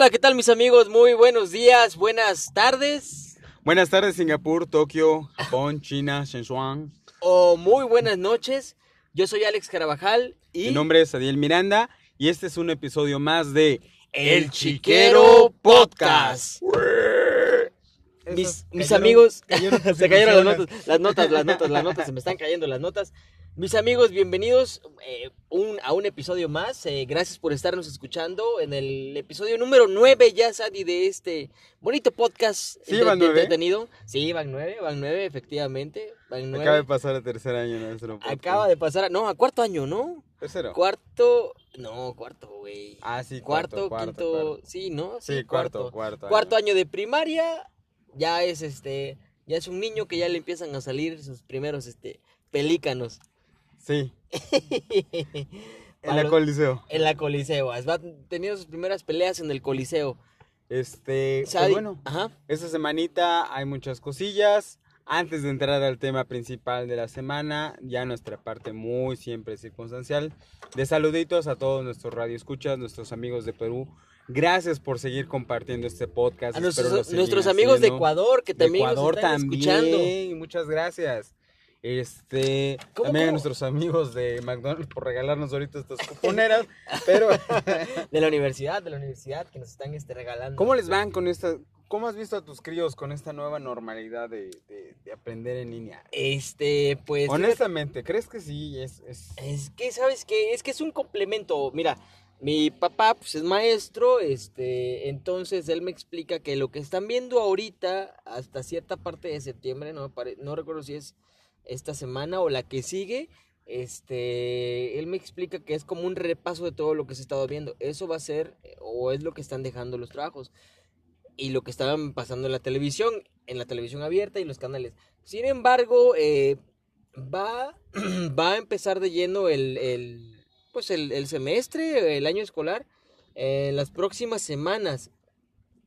Hola, ¿qué tal mis amigos? Muy buenos días, buenas tardes. Buenas tardes, Singapur, Tokio, Japón, China, Shenzhen. O muy buenas noches. Yo soy Alex Carabajal y... Mi nombre es Adiel Miranda y este es un episodio más de El Chiquero Podcast. Mis, mis cayeron- amigos, cayeron tus se cayeron las notas, las notas, las notas, las notas, se me están cayendo las notas. Mis amigos, bienvenidos eh, un- a un episodio más. eh, gracias por estarnos escuchando en el episodio número 9 ya, Sadi, de este bonito podcast Sí, van entretenido. Sí, van nueve, van nueve, efectivamente. Van. Acaba de pasar el tercer año nuestro podcast. Acaba de pasar, a- no, a cuarto año, ¿no? Tercero. Cuarto, no, cuarto, güey. Ah, sí, cuarto, cuarto, quinto, cuarto. sí, ¿no? Sí, cuarto, cuarto. Cuarto año de primaria, ya es este, ya es un niño que ya le empiezan a salir sus primeros este pelícanos. Sí, en la Coliseo. en la Coliseo. Va teniendo sus primeras peleas en el Coliseo. Este, pues bueno, Ajá. esta semanita hay muchas cosillas. Antes de entrar al tema principal de la semana, ya nuestra parte muy siempre circunstancial, de saluditos a todos nuestros radioescuchas, nuestros amigos de Perú. Gracias por seguir compartiendo este podcast. A nuestros, amigos de. Ecuador que de también Ecuador nos están también, escuchando. muchas gracias. Este, ¿Cómo, también a nuestros amigos de McDonald's por regalarnos ahorita estas cuponeras, pero De la universidad, de la universidad que nos están este, regalando. ¿cómo les van con esta, cómo has visto a tus críos con esta nueva normalidad de, de- de aprender en línea? Este, pues. Honestamente, ¿crees que sí es, es- Es que, ¿sabes qué? Es que es un complemento. Mira, mi papá pues, es maestro, este, entonces él me explica que lo que están viendo ahorita, hasta cierta parte de septiembre, no, no recuerdo si es esta semana o la que sigue, este, él me explica que es como un repaso de todo lo que se ha estado viendo. Eso va a ser, o es lo que están dejando los trabajos. Y lo que estaban pasando en la televisión, en la televisión abierta y los canales. Sin embargo, eh, va, va a empezar de lleno el, el, pues el, el semestre, el año escolar, en las próximas semanas.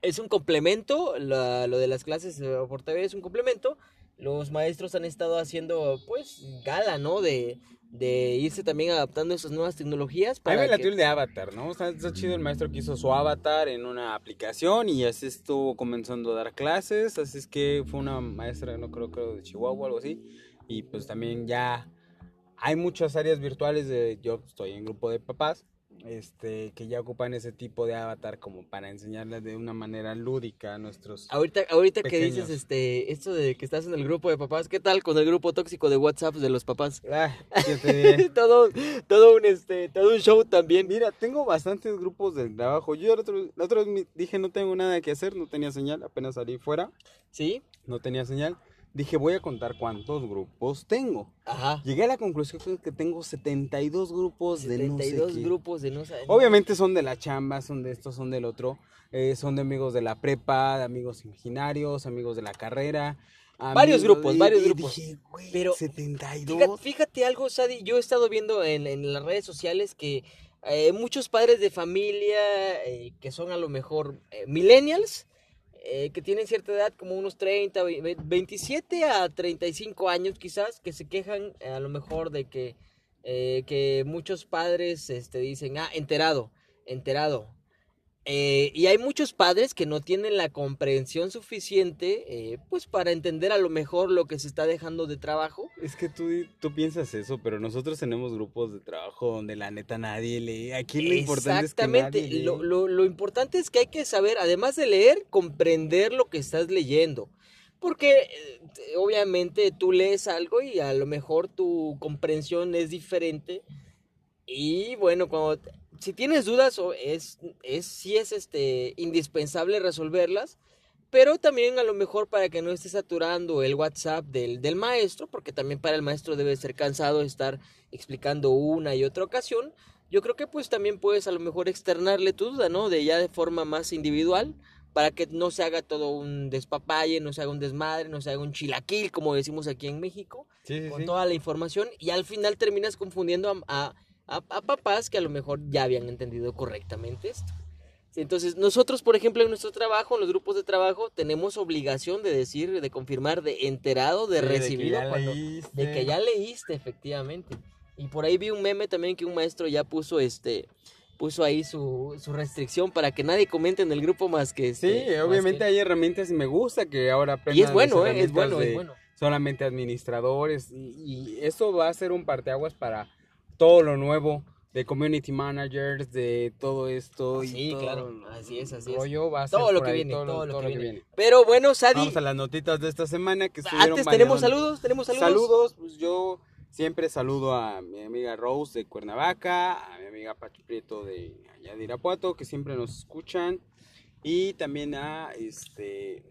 Es un complemento, la- lo de las clases eh, por TV es un complemento. Los maestros han estado haciendo, pues, gala, ¿no? De, de irse también adaptando a esas nuevas tecnologías. Para me que- el de Avatar, ¿no? Sea, está chido el maestro que hizo su avatar en una aplicación y así estuvo comenzando a dar clases, así es que fue una maestra, no creo, creo de Chihuahua o algo así, y pues también ya hay muchas áreas virtuales de, yo estoy en grupo de papás, este, que ya ocupan ese tipo de avatar como para enseñarles de una manera lúdica a nuestros... Ahorita, ahorita que dices este, esto de que estás en el grupo de papás, ¿qué tal con el grupo tóxico de WhatsApp de los papás? Ah, todo, todo un este, todo un show también. Mira, tengo bastantes grupos de trabajo. Yo la otra, la otra vez dije no tengo nada que hacer, no tenía señal, apenas salí fuera, ¿Sí? no tenía señal. Dije voy a contar cuántos grupos tengo. Aja. Llegué a la conclusión que tengo 72 grupos de no sé 72 qué. grupos de no saber. Obviamente son de la chamba, son de esto, son del otro. eh, son de amigos de la prepa, de amigos imaginarios, amigos de la carrera. Varios grupos, varios y grupos. dije, güey, Pero 72. Fíjate, fíjate algo, Sadi, yo he estado viendo en, en las redes sociales que eh, muchos padres de familia eh, que son a lo mejor millennials, eh, que tienen cierta edad, como unos 30, ve- ve- 27 a 35 años quizás, que se quejan eh, a lo mejor de que, eh, que muchos padres este, dicen, ah, enterado, enterado. Eh, y hay muchos padres que no tienen la comprensión suficiente, eh, pues para entender a lo mejor lo que se está dejando de trabajo. Es que tú, tú piensas eso, pero nosotros tenemos grupos de trabajo donde la neta nadie lee. Aquí lo importante es que Exactamente. Lo, lo- lo importante es que hay que saber, además de leer, comprender lo que estás leyendo. Porque eh, te- obviamente tú lees algo y a lo mejor tu comprensión es diferente. Y bueno, cuando si tienes dudas, o es, es sí es este indispensable resolverlas. Pero también a lo mejor para que no estés saturando el WhatsApp del, del maestro, porque también para el maestro debe ser cansado estar explicando una y otra ocasión. Yo creo que pues también puedes a lo mejor externarle tu duda, ¿no? De ya de forma más individual, para que no se haga todo un despapalle, no se haga un desmadre, no se haga un chilaquil, como decimos aquí en México, Sí, sí, con sí. toda la información, y al final terminas confundiendo a, a- a- a papás que a lo mejor ya habían entendido correctamente esto. Sí, Entonces, nosotros, por ejemplo, en nuestro trabajo, en los grupos de trabajo, tenemos obligación de decir, de confirmar, de enterado, de Sí, que recibido, ya cuando, leíste. de que ya leíste, efectivamente. Y por ahí vi un meme también que un maestro ya puso este puso ahí su, su restricción para que nadie comente en el grupo más que Sí, este, más obviamente que- hay herramientas y me gusta que ahora aprendan Y es bueno, ¿eh? es herramientas bueno, de es bueno. solamente administradores y, y eso va a ser un parteaguas para todo lo nuevo de community managers, de todo esto y Sí, todo claro, así es, así es. rollo Todo lo que ahí, viene, todo lo que viene. viene. Pero bueno, Sadi, Vamos a las notitas de esta semana que estuvieron antes tenemos saludos, tenemos saludos. Saludos, pues yo siempre saludo a mi amiga Rose de Cuernavaca, a mi amiga Pacho Prieto de allá de Irapuato, que siempre nos escuchan, y también a este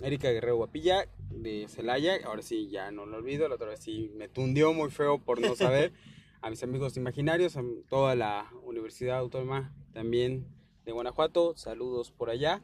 Erika Guerrero Guapilla de Celaya, ahora sí ya no lo olvido, la otra vez sí me tundió muy feo por no saber, a mis amigos imaginarios, a toda la Universidad Autónoma también de Guanajuato, saludos por allá.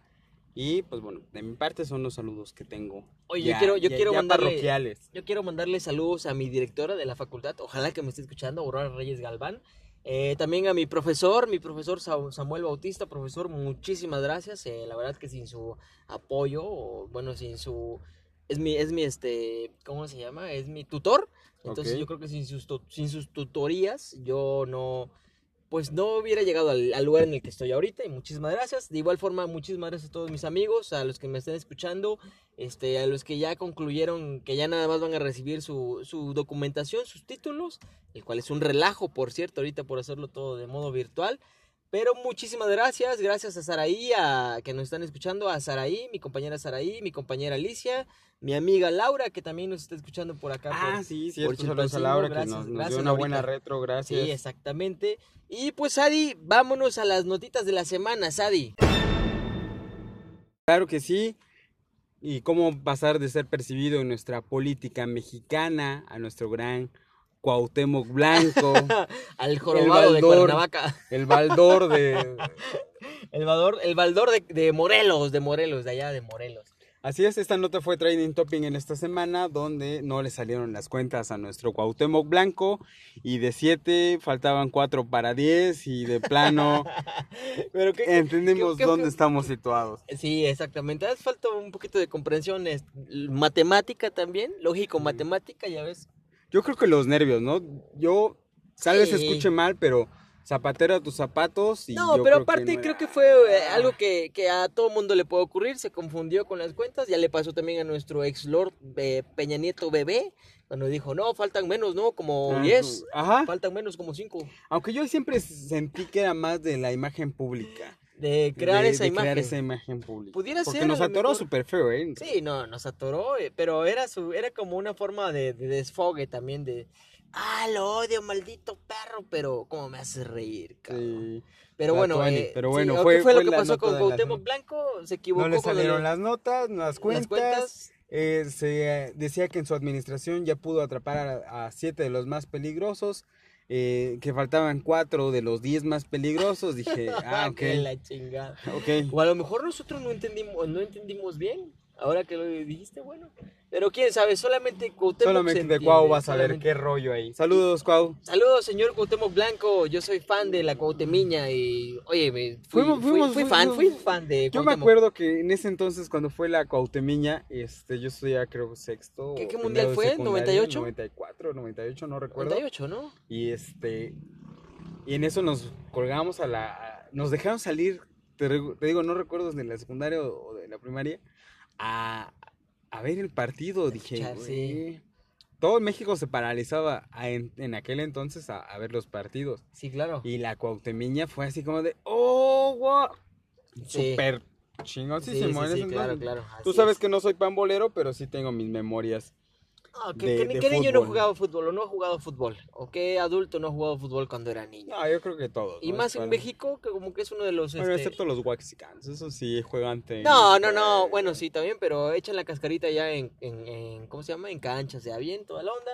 Y pues bueno, de mi parte son los saludos que tengo. Oye, yo quiero- yo quiero mandarle- parroquiales. Yo quiero mandarle saludos a mi directora de la facultad, ojalá que me esté escuchando, Aurora Reyes Galván. Eh, también a mi profesor, mi profesor Sa- Samuel Bautista, profesor, muchísimas gracias. Eh, la verdad que sin su apoyo, o bueno, sin su... Es mi, es mi, este, ¿cómo se llama? Es mi tutor. Entonces yo creo que sin sus, tu- sin sus tutorías yo no, pues no hubiera llegado al, al lugar en el que estoy ahorita y muchísimas gracias. De igual forma, muchísimas gracias a todos mis amigos, a los que me estén escuchando, este, a los que ya concluyeron que ya nada más van a recibir su, su documentación, sus títulos, el cual es un relajo, por cierto, ahorita por hacerlo todo de modo virtual. Pero muchísimas gracias, gracias a Saraí, a que nos están escuchando, a Saraí, mi compañera Saraí, mi compañera Alicia, mi amiga Laura, que también nos está escuchando por acá. Ah, por- sí, por cierto. Saludos a Laura que gracias, nos, nos gracias, dio una buena retro, gracias. Sí, exactamente. Y pues, Adi, vámonos a las notitas de la semana, Sadi. Claro que sí. Y cómo pasar de ser percibido en nuestra política mexicana a nuestro gran Cuauhtémoc Blanco, Al jorobado de Baldor. Cuernavaca. el baldor de... El Baldor, el Baldor de, de Morelos, de Morelos, de allá de Morelos. Así es, esta nota fue trending topping en esta semana donde no le salieron las cuentas a nuestro Cuauhtémoc Blanco y de 7 faltaban 4 para 10 y de plano Pero qué, qué- dónde estamos situados. Sí, exactamente. Hace falta un poquito de comprensión es- matemática también, lógico, matemática, ya ves. Yo creo que los nervios, ¿no? Yo tal vez Sí. escuche mal, pero zapatero a tus zapatos y No, yo pero creo que aparte creo que fue eh, algo que, que a todo mundo le puede ocurrir, se confundió con las cuentas, ya le pasó también a nuestro ex Lord eh, Peña Nieto bebé, cuando dijo, no, faltan menos, ¿no? Como Ah, 10, Ajá. faltan menos como 5, Aunque yo siempre sentí que era más de la imagen pública. De crear de- esa de imagen. crear esa imagen pública. Pudiera Porque ser, nos atoró súper feo, ¿eh? Sí, no, nos atoró, eh, pero era su, era como una forma de, de desfogue también de, ah, lo odio, maldito perro, pero cómo me hace reír, cabrón. Sí. Pero bueno, eh, pero sí, bueno, ¿qué fue- fue, lo que pasó con Cuauhtémoc. Blanco? Se equivocó No le salieron las notas, las cuentas. las cuentas. Eh, se eh, decía que en su administración ya pudo atrapar a, a siete de los más peligrosos, eh, que faltaban cuatro de los diez más peligrosos. Dije, ah, ok, la chingada. ok. O a lo mejor nosotros no entendimos, no entendimos bien. Ahora que lo dijiste, bueno. Pero quién sabe, solamente Cuauhtémoc se Solamente de Cuau vas a ver qué rollo ahí. Saludos, Cuau. Saludos, señor Cuauhtémoc Blanco. Yo soy fan de la Cuauhtemiña y, oye, me fui, Fuimos- fui- fuimos- fui fu- fan, fu- fui fan de Yo me Cuauhtémoc. acuerdo que en ese entonces, cuando fue la Cuauhtemiña, este, yo estudiaba, creo, sexto. ¿Qué- mundial fue? secundaria, 98? 94, 98, no recuerdo. 98, ¿no? Y este. Y en eso nos colgamos a la. nos dejaron salir, te, te digo, no recuerdo de la secundaria o, o de la primaria, a, a ver el partido. Dije, Escuchar, sí. Todo México se paralizaba a- en, en aquel entonces a, a ver los partidos. Sí, claro. Y la Cuauhtemiña fue así como de, ¡oh, wow! Sí. Súper chingoncísimo. Sí, sí, claro, claro. Tú sabes es. que no soy pambolero, pero sí tengo mis memorias. Ah, ¿qué, de- qué- de qué niño no ha fútbol. jugado fútbol o no ha jugado fútbol? ¿O qué adulto no ha jugado fútbol cuando era niño? No, yo creo que todos. y ¿no? más en México, que como que es uno de los... Bueno, este, excepto los Waxicans, eso sí juegan tenis. No, no, no, pues. bueno, sí, también, pero echan la cascarita ya en, en, en- ¿cómo se llama? En canchas, de bien, toda la onda.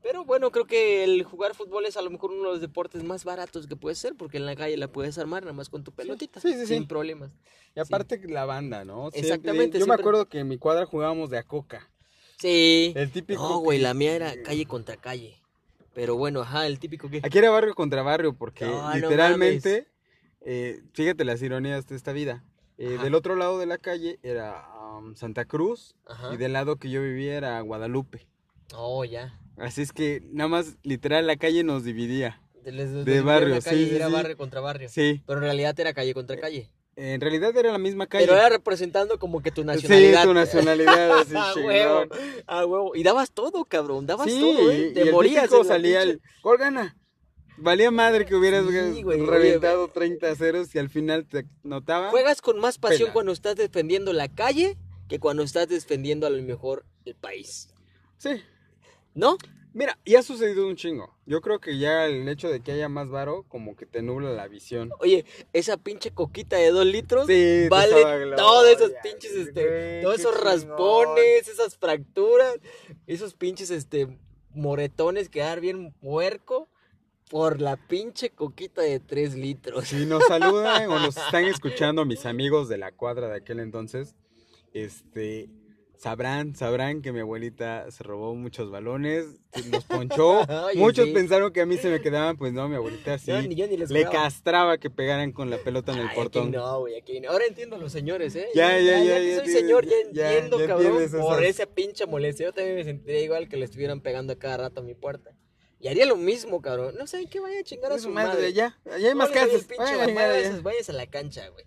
Pero bueno, creo que el jugar fútbol es a lo mejor uno de los deportes más baratos que puede ser, porque en la calle la puedes armar nada más con tu pelotita, sí, sí, sí. sin problemas. Y aparte la banda, ¿no? Exactamente, Yo me siempre- acuerdo que en mi cuadra jugábamos de a coca. Sí. El típico. No, güey, que- la mía era calle contra calle. Pero bueno, ajá, el típico que... Aquí era barrio contra barrio, porque No, no literalmente, eh, fíjate las ironías de esta vida. Eh, del otro lado de la calle era um, Santa Cruz Ajá. y del lado que yo vivía era Guadalupe. Oh, ya. Así es que nada más literal la calle nos dividía. les- les De barrio, la calle sí, era sí. barrio contra barrio. Sí, Pero en realidad era calle contra calle. En realidad era la misma calle. Pero era representando como que tu Sí, nacionalidad. tu nacionalidad, así a huevo, a huevo. Y dabas todo, cabrón, dabas Sí, todo, ¿eh? y Te el morías la salía el gol gana. Valía madre que hubieras Sí, güey, reventado 30 ceros y al final te notaba. Juegas con más pasión Pela. cuando estás defendiendo la calle que cuando estás defendiendo a lo mejor el país. Sí. ¿No? Mira, y ha sucedido un chingo. Yo creo que ya el hecho de que haya más varo como que te nubla la visión. Oye, esa pinche coquita de dos litros Sí, vale todos esos pinches, este, todos esos chingón. raspones, esas fracturas, esos pinches, este, moretones que dar bien puerco por la pinche coquita de tres litros. Si nos saludan o nos están escuchando mis amigos de la cuadra de aquel entonces, este, sabrán, sabrán que mi abuelita se robó muchos balones, nos ponchó. Oye, Muchos sí. pensaron que a mí se me quedaban, pues no, mi abuelita sí. Yo yo ni les Le castraba que pegaran con la pelota en el Ay, portón. Aquí no, güey, aquí no. Ahora entiendo a los señores, ¿eh? Ya, ya, ya, que ya soy tienes- señor, ya ya, entiendo, ya cabrón, por esa pinche molestia. Yo también me sentiría igual que le estuvieran pegando a cada rato a mi puerta. Y haría lo mismo, cabrón. No sé, que vaya a chingar a Su madre, madre. ya, allá hay más casas. Vaya, ya, ya. a la cancha, güey.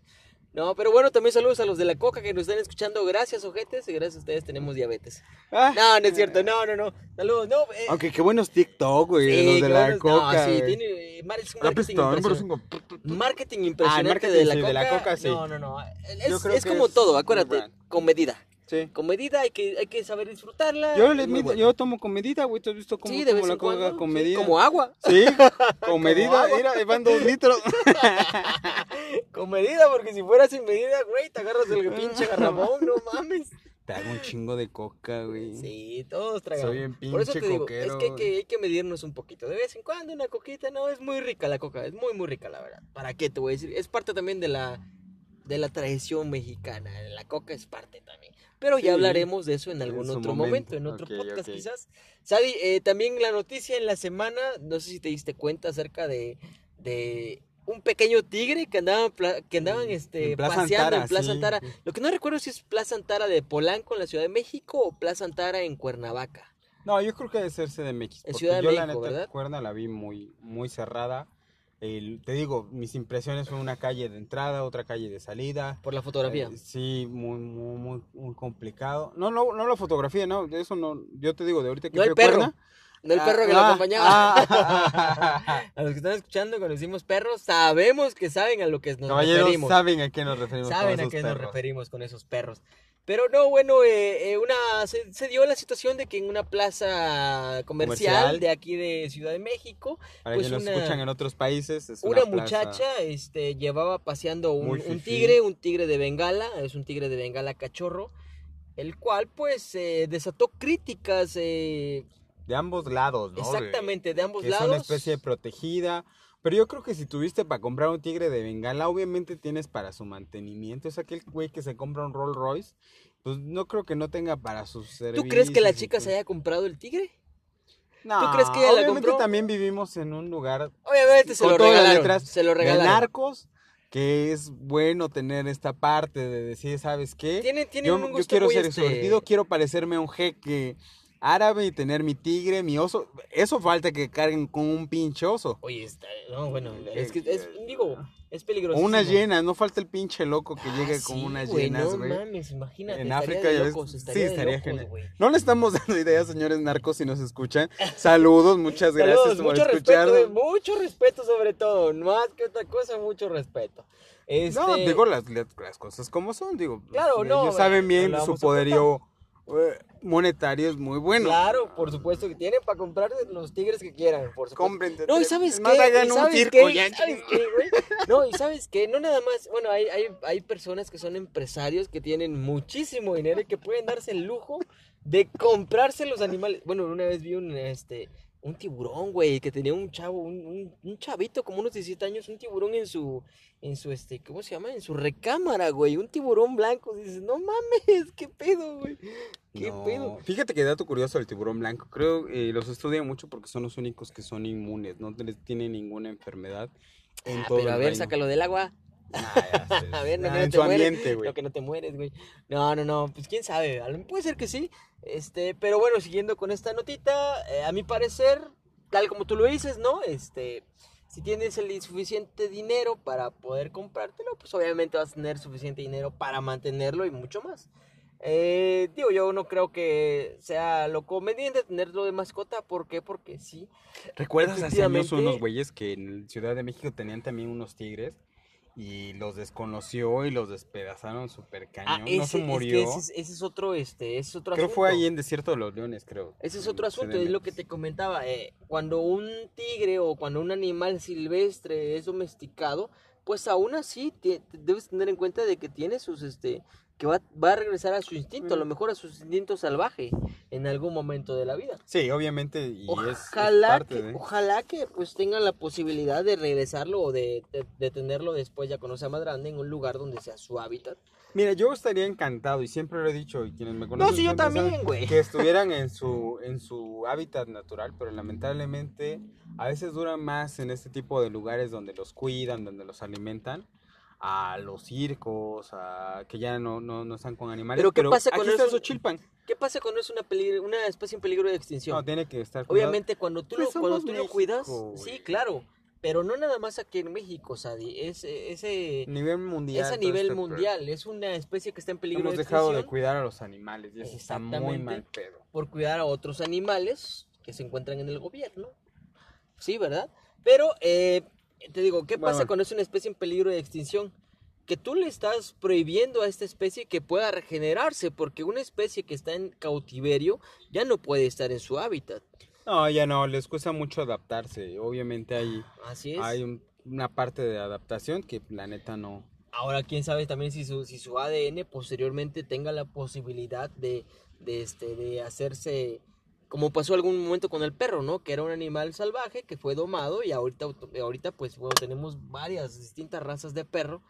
No, pero bueno, también saludos a los de la coca que nos están escuchando. Gracias, ojetes, y gracias a ustedes tenemos diabetes. Ah, No, no es cierto, no, no, no. Saludos, no. eh, Aunque qué buenos TikTok, güey, sí, los de la coca. No, sí, tiene eh, marketing pistón, impresionante. Marketing impresionante marketing, de, la sí, coca, de la coca, sí. No, no, no. Es, como es todo, acuérdate, con medida. Sí. Con medida hay que, hay que saber disfrutarla. Yo, le mido- bueno. yo tomo con medida, güey. ¿Tú has visto cómo Sí, de la coca con sí, medida? como agua. Sí, con medida. agua. Mira, van dos litros. con medida, porque si fuera sin medida, güey, te agarras el pinche garrafón, no mames. Te hago un chingo de coca, güey. Sí, todos tragamos. Soy bien Por eso te digo, es que hay, que hay que medirnos un poquito. De vez en cuando una coquita, no, es muy rica la coca, es muy, muy rica, la verdad. ¿Para qué te voy a decir? Es parte también de la, de la tradición mexicana. La coca es parte también. Pero ya hablaremos de eso en algún otro momento. momento, en otro podcast quizás. Sadi, eh, también la noticia en la semana, no sé si te diste cuenta acerca de, de un pequeño tigre que andaban, que andaban este, En Plaza paseando Antara, en Plaza sí. Antara. Lo que no recuerdo si es Plaza Antara de Polanco en la Ciudad de México o Plaza Antara en Cuernavaca. No, yo creo que debe ser CDMX. En Ciudad de yo la México, neta ¿verdad? Cuerna la vi muy, muy cerrada. El- te digo, mis impresiones fue una calle de entrada, otra calle de salida. Por la fotografía. Eh, sí, muy, muy, muy, muy complicado. No, no, no la fotografía, no, de eso no. Yo te digo, de ahorita que No el fui perro. Cuerna, no el ah, perro que lo ah, acompañaba. ah. a los que están escuchando, cuando decimos perros, sabemos que saben a lo que nos Caballeros, referimos. saben a qué nos referimos. con Saben a esos qué nos referimos con esos perros. Pero no, bueno, eh, eh, una se, se dio la situación de que en una plaza comercial, Comercial. de aquí de Ciudad de México, Para pues que una- escuchan en otros países, es una, muchacha este, llevaba paseando un, tigre, un tigre de Bengala, es un tigre de Bengala cachorro, el cual pues eh, desató críticas eh, De ambos lados, ¿no? exactamente de ambos que es lados. una especie protegida. Pero yo creo que si tuviste para comprar un tigre de bengala, obviamente tienes para su mantenimiento. Es aquel güey que se compra un Rolls Royce, pues no creo que no tenga para sus servicios. ¿Tú crees que la chica se haya comprado el tigre? No, ¿Tú crees que ella la obviamente compró? también vivimos en un lugar Obviamente se con lo todas las regalaron. letras se lo de regalaron. narcos, que es bueno tener esta parte de decir, ¿sabes qué? Tiene, tiene yo, un yo gusto quiero ser este, quiero parecerme a un jeque árabe y tener mi tigre, mi oso. Eso falta que carguen con un pinche oso. Oye, está, no, bueno, es que es, digo, es peligroso. O unas llenas, no falta el pinche loco que llegue con unas llenas, No güey. mames, imagínate. En estaría África de locos, sí, estaría estaría genial. güey. No le estamos dando ideas, señores narcos, si nos escuchan. Saludos, muchas gracias Saludos, por mucho escucharnos. respeto, eh, mucho respeto sobre todo, más que otra cosa, mucho respeto. Este, No, digo las, las cosas como son, digo. Claro, no, Ellos saben eh, bien su poderío eh, monetario es muy bueno. Claro, por supuesto que tienen para comprar los tigres que quieran, por supuesto. No, y sabes es qué, más, hagan ¿Y un sabes circo qué? ya, ¿Y ¿sabes qué, güey? No, y sabes qué, no nada más, bueno, hay, hay, hay personas que son empresarios que tienen muchísimo dinero y que pueden darse el lujo de comprarse los animales. Bueno, una vez vi un, este, un tiburón, güey, que tenía un chavo, un, un, un chavito como unos 17 años, un tiburón en su, en su, este, ¿cómo se llama? En su recámara, güey, un tiburón blanco. Dices, no mames, qué pedo, güey. ¿Qué No, pedo? Fíjate que dato curioso del tiburón blanco. Creo eh, los estudian mucho porque son los únicos que son inmunes, no les tienen ninguna enfermedad. En Ah, todo pero a ver, reino. sácalo del agua. Ah, ya. A ver, no, Ah, que no en te su mueres. ambiente, güey. Lo que no te mueres, güey. No, no, no, pues quién sabe. Puede ser que sí. Este, pero bueno, siguiendo con esta notita, eh, a mi parecer, tal como tú lo dices, ¿no? Este, Si tienes el suficiente dinero para poder comprártelo, pues obviamente vas a tener suficiente dinero para mantenerlo y mucho más. Eh, digo, yo no creo que sea lo conveniente tenerlo de mascota. ¿Por qué? Porque sí. ¿Recuerdas hace años unos güeyes que en Ciudad de México tenían también unos tigres y los desconoció y los despedazaron Ah, cañón? ese, no se es que murió. ese, es, ese es otro, este, ese es otro Creo asunto. fue ahí en Desierto de los Leones, creo. Ese es otro asunto, CDMX. es lo que te comentaba. eh, cuando un tigre o cuando un animal silvestre es domesticado, pues aún así te- te debes tener en cuenta de que tiene sus, este, que va, va a regresar a su instinto, a lo mejor a su instinto salvaje en algún momento de la vida. Sí, obviamente, y es- es, Ojalá parte que, de... ojalá que pues tengan la posibilidad de regresarlo o de, de, de tenerlo después ya cuando sea más grande en un lugar donde sea su hábitat. Mira, yo estaría encantado y siempre lo he dicho y quienes me conocen No, sí, yo también, güey. que estuvieran en su en su hábitat natural, pero lamentablemente a veces duran más en este tipo de lugares donde los cuidan, donde los alimentan a los circos, a que ya no, no, no están con animales. Pero, ¿qué pasa aquí cuando está es un- Xochilpan. ¿Qué pasa cuando es una, peligro- una especie en peligro de extinción? No, tiene que estar cuidado. Obviamente cuando tú, Pues lo, cuando tú lo cuidas, güey. sí, claro, pero no nada más aquí en México, Sadi, es ese, a nivel mundial. es a nivel este mundial, es una especie que está en peligro Hemos de dejado de extinción cuidar a los animales y eso está muy mal pedo. por cuidar a otros animales que se encuentran en el gobierno, sí, ¿verdad? Pero, eh, te digo, ¿qué pasa bueno. cuando es una especie en peligro de extinción? Que tú le estás prohibiendo a esta especie que pueda regenerarse, porque una especie que está en cautiverio ya no puede estar en su hábitat. No, ya no, les cuesta mucho adaptarse. Obviamente hay, Así es. hay un- una parte de adaptación que la neta no. Ahora, quién sabe también si su, si su ADN posteriormente tenga la posibilidad de, de, este, de hacerse, como pasó algún momento con el perro, ¿no? Que era un animal salvaje que fue domado y ahorita, ahorita pues, bueno, tenemos varias distintas razas de perro.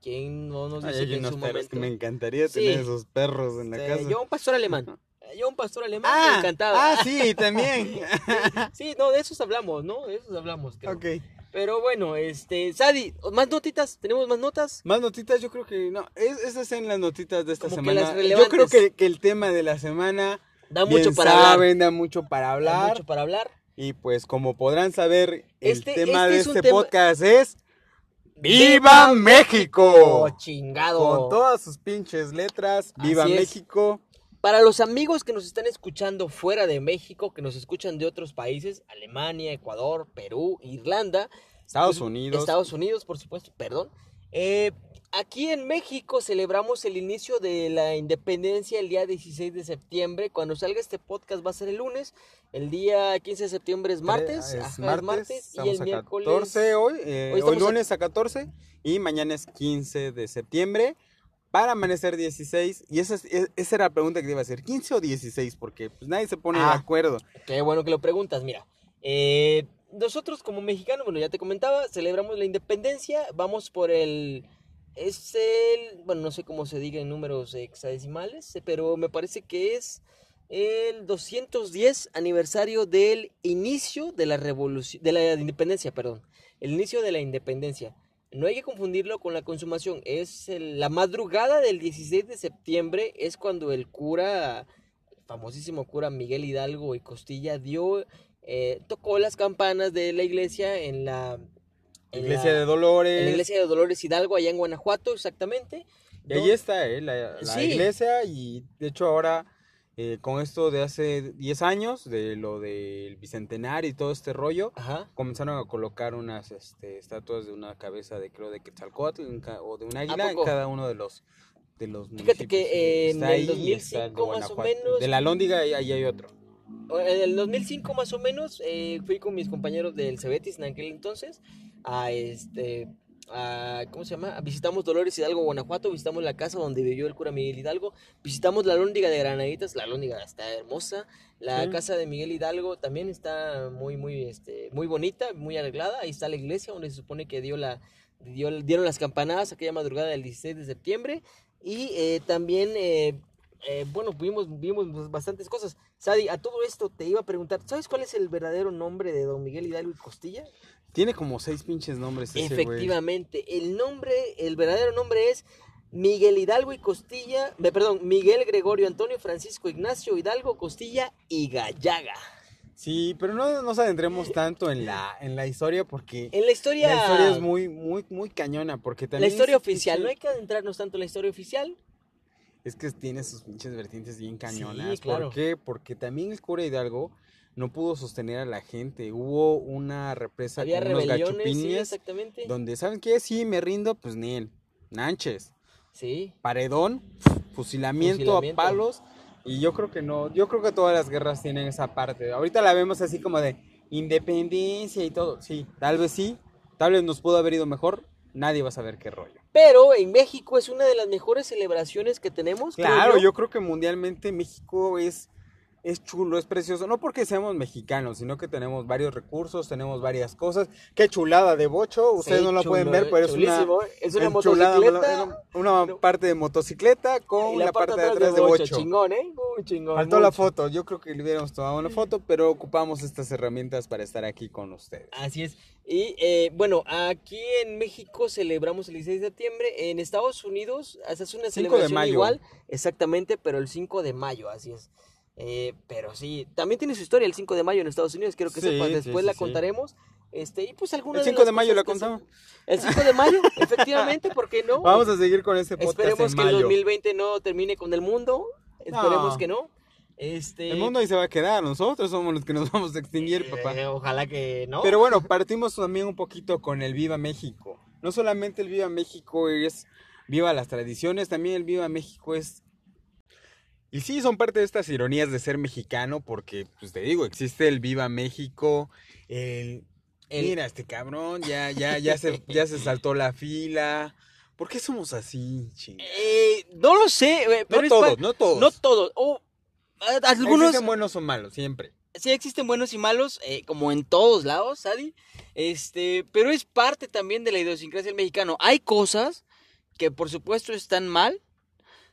¿Quién no nos Ay, dice hay que en su perros que momento... me encantaría Sí. tener esos perros en la Eh, casa. yo un pastor alemán. Yo un pastor alemán me encantaba. ah, sí, también. Sí, no, de esos hablamos, ¿no? De esos hablamos, creo. ok. Pero bueno, este, Sadi, más notitas, tenemos más notas. Más notitas, yo creo que no. Es, esas son las notitas de esta Como semana. Yo creo que, que el tema de la semana. Da bien mucho para hablar. saben, da mucho para Da hablar. mucho para hablar. Y pues, como podrán saber, el Este- tema este de es este tema- podcast es. ¡Viva México! Oh, chingado. Con todas sus pinches letras. ¡Viva Así es. México! Para los amigos que nos están escuchando fuera de México, que nos escuchan de otros países, Alemania, Ecuador, Perú, Irlanda, Estados pues, Unidos. Estados Unidos, por supuesto, perdón. Eh, aquí en México celebramos el inicio de la independencia el día 16 de septiembre. Cuando salga este podcast va a ser el lunes. El día 15 de septiembre es martes. Es ajá, es martes, martes. Y el a miércoles. 14 hoy, eh, Hoy hoy, estamos a- lunes a 14 y mañana es 15 de septiembre para amanecer 16 y esa, es- e- esa era la pregunta que te iba a hacer, 15 o 16 porque pues nadie se pone Ah. de acuerdo. Qué bueno que lo preguntas, mira. eh, nosotros como mexicanos, bueno, ya te comentaba, celebramos la independencia, vamos por el... Es el... Bueno, no sé cómo se diga en números hexadecimales, eh, pero me parece que es el 210 aniversario del inicio de la revolución, de la independencia, perdón, el inicio de la independencia. No hay que confundirlo con la consumación, es el- la madrugada del 16 de septiembre, es cuando el cura famosísimo cura Miguel Hidalgo y Costilla dio, eh, tocó las campanas de la iglesia en la... en Iglesia la- de Dolores. en la iglesia de Dolores Hidalgo, allá en Guanajuato, exactamente. Y ahí está, eh, la, la Sí. iglesia y de hecho ahora eh, con esto de hace 10 años, de lo del bicentenario y todo este rollo, Ajá. comenzaron a colocar unas este, estatuas de una cabeza de creo de Quetzalcóatl o de un águila en cada uno de los de los Fíjate que, eh, en el ahí y está el de 2005 más o menos- de la Lóndiga ahí, ahí hay otro En el 2005 más o menos eh, fui con mis compañeros del Cebetis en aquel entonces a este a, ¿cómo se llama? Visitamos Dolores Hidalgo, Guanajuato, visitamos la casa donde vivió el cura Miguel Hidalgo, visitamos la Lóndiga de Granaditas, la Lóndiga está hermosa, la Sí. casa de Miguel Hidalgo también está muy muy este muy bonita, muy arreglada, ahí está la iglesia donde se supone que dio la dio- dieron las campanadas aquella madrugada del 16 de septiembre y eh, también eh, eh, bueno, vimos, vimos bastantes cosas. Sadi, a todo esto te iba a preguntar, ¿sabes cuál es el verdadero nombre de don Miguel Hidalgo y Costilla? Tiene como seis pinches nombres ese güey. Efectivamente, el nombre, el verdadero nombre es Miguel Hidalgo y Costilla, perdón, Miguel Gregorio Antonio Francisco Ignacio Hidalgo Costilla y Gallaga. Sí, pero no nos adentremos tanto en la, en la historia porque En la historia. la historia es muy, muy, muy cañona. Porque La historia es- oficial, es- no hay que adentrarnos tanto en la historia oficial. Es que tiene sus pinches vertientes bien cañonas. Sí, claro. ¿Por qué? Porque también el cura Hidalgo no pudo sostener a la gente. Hubo una represa Había con unos rebeliones, sí, gachupines exactamente. donde, ¿saben qué? Sí, me rindo, pues ni él. Nanches. Sí. paredón, fusilamiento, Fusilamiento. a palos. Y yo creo que no, yo creo que todas las guerras tienen esa parte. Ahorita la vemos así como de independencia y todo. Sí, tal vez sí, tal vez nos pudo haber ido mejor. Nadie va a saber qué rollo. Pero en México es una de las mejores celebraciones que tenemos. creo Claro, yo. yo creo que mundialmente México es, es chulo, es precioso. No porque seamos mexicanos, sino que tenemos varios recursos, tenemos varias cosas. Qué chulada de bocho, ustedes Sí, no la chulo, pueden ver, pero es una. Es una motocicleta. una, una parte de motocicleta con la, parte de atrás de bocho. bocho. Chingón, ¿eh? Muy chingón. Faltó la foto, yo creo que le hubiéramos tomado una foto, pero ocupamos estas herramientas para estar aquí con ustedes. Así es. Y eh, bueno, aquí en México celebramos el 16 de septiembre. En Estados Unidos hace una 5 de celebración mayo. igual, exactamente, pero el 5 de mayo, así es. Eh, pero sí, también tiene su historia el 5 de mayo en Estados Unidos, quiero que Sí, sepas, después sí, la contaremos. Este, y pues alguna El de 5 las de mayo la se- contamos. El 5 de mayo, efectivamente, ¿por qué no? Vamos a seguir con este podcast Esperemos en que el mayo. 2020 no termine con el mundo. Esperemos No. que no. Este, El mundo ahí se va a quedar, nosotros somos los que nos vamos a extinguir, papá. eh, ojalá que no. Pero bueno, partimos también un poquito con el Viva México. No solamente el Viva México es Viva las tradiciones, también el Viva México es... Y sí, son parte de estas ironías de ser mexicano, porque, pues te digo, existe el Viva México, el... El- Mira, este cabrón, ya, ya, ya se, ya se saltó la fila. ¿Por qué somos así, chingada? Eh, no lo sé, eh, pero No todos, no todos. No todos. O, eh, algunos Existen buenos o malos, siempre. sí existen buenos y malos, eh, como en todos lados, Sadi. Este, pero es parte también de la idiosincrasia del mexicano. Hay cosas que por supuesto están mal.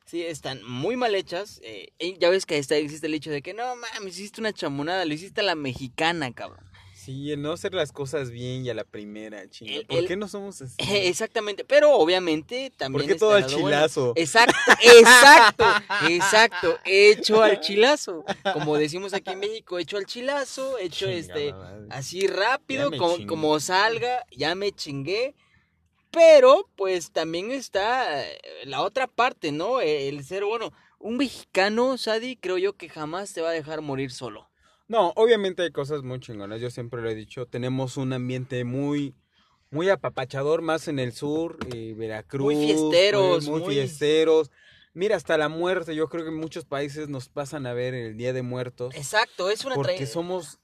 Sí, están muy mal hechas. eh, y ya ves que está, existe el hecho de que no mames, hiciste una chamonada, lo hiciste a la mexicana, cabrón. Sí, el no hacer las cosas bien y a la primera, chingada. El- ¿Por el- qué no somos así? Exactamente, pero obviamente también. ¿Por qué todo al bueno. chilazo? Exacto, exacto, exacto, hecho al chilazo. Como decimos aquí en México, hecho al chilazo, hecho este, madre. así rápido, como, chingué. como salga, ya me chingué. Pero, pues también está eh, la otra parte, ¿no? El ser, bueno, un mexicano, Sadi, creo yo que jamás te va a dejar morir solo. No, obviamente hay cosas muy chingonas, yo siempre lo he dicho, tenemos un ambiente muy, muy apapachador, más en el sur, eh, Veracruz. Muy fiesteros, Muy, muy- fiesteros. Mira, hasta la muerte, yo creo que muchos países nos pasan a ver el Día de Muertos. Exacto, es una Porque somos,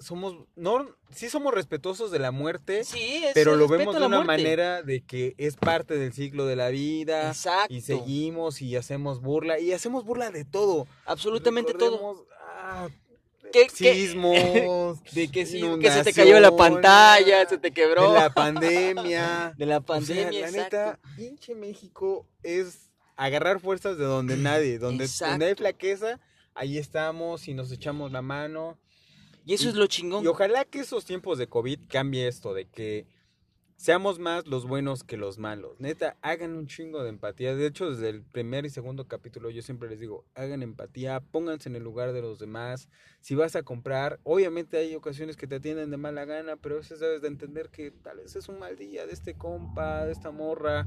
somos, no, sí somos respetuosos de la muerte, Sí, es pero lo vemos de la una manera de que es parte del ciclo de la vida. Exacto. Y seguimos y hacemos burla, y hacemos burla de todo. Absolutamente todo. Recordemos, ah, ¿Qué- qué- sismos, De que que se te cayó la pantalla, se te quebró. De la pandemia. De la O sea, pandemia, la exacto. neta, pinche México es agarrar fuerzas de donde nadie, donde, donde hay flaqueza, ahí estamos y nos echamos la mano. Y eso y- es lo chingón. Y ojalá que esos tiempos de COVID cambie esto, de que seamos más los buenos que los malos. Neta, hagan un chingo de empatía. De hecho, desde el primer y segundo capítulo yo siempre les digo, hagan empatía, pónganse en el lugar de los demás. Si vas a comprar, obviamente hay ocasiones que te atienden de mala gana, pero a veces debes de entender que tal vez es un mal día de este compa, de esta morra.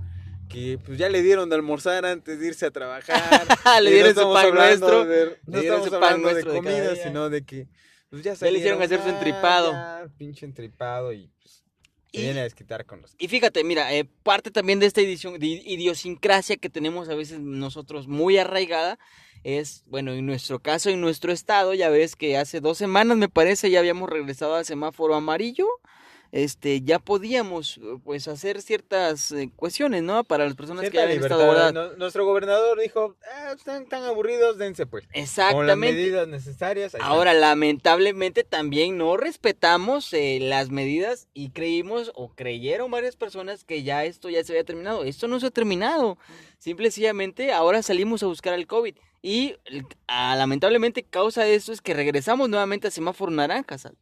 Que pues ya le dieron de almorzar antes de irse a trabajar. Le dieron su estamos pan nuestro, de- le no dieron estamos su pan hablando de nuestro de cada comida, sino de que pues ya, Ya le hicieron hacer su ah, entripado. ya, pinche entripado y pues, se Y- viene a desquitar con los Y fíjate, mira, eh, parte también de esta edición, de idiosincrasia que tenemos a veces nosotros muy arraigada, es, bueno, en nuestro caso, en nuestro estado, ya ves que hace dos semanas, me parece, ya habíamos regresado al semáforo amarillo, este, ya podíamos, eh, pues, hacer ciertas eh, cuestiones, ¿no? Para las personas que Cierta habían estado libertad. guardadas. No- nuestro gobernador dijo, ah, están tan aburridos, dense pues. Con las Exactamente. medidas necesarias. Ahora, lamentablemente también no respetamos eh, las medidas y creímos o creyeron varias personas que ya esto ya se había terminado. Esto no se ha terminado. Simple y sencillamente ahora salimos a buscar el COVID. Y ah, lamentablemente causa de esto es que regresamos nuevamente a semáforo naranja. ¿sabes?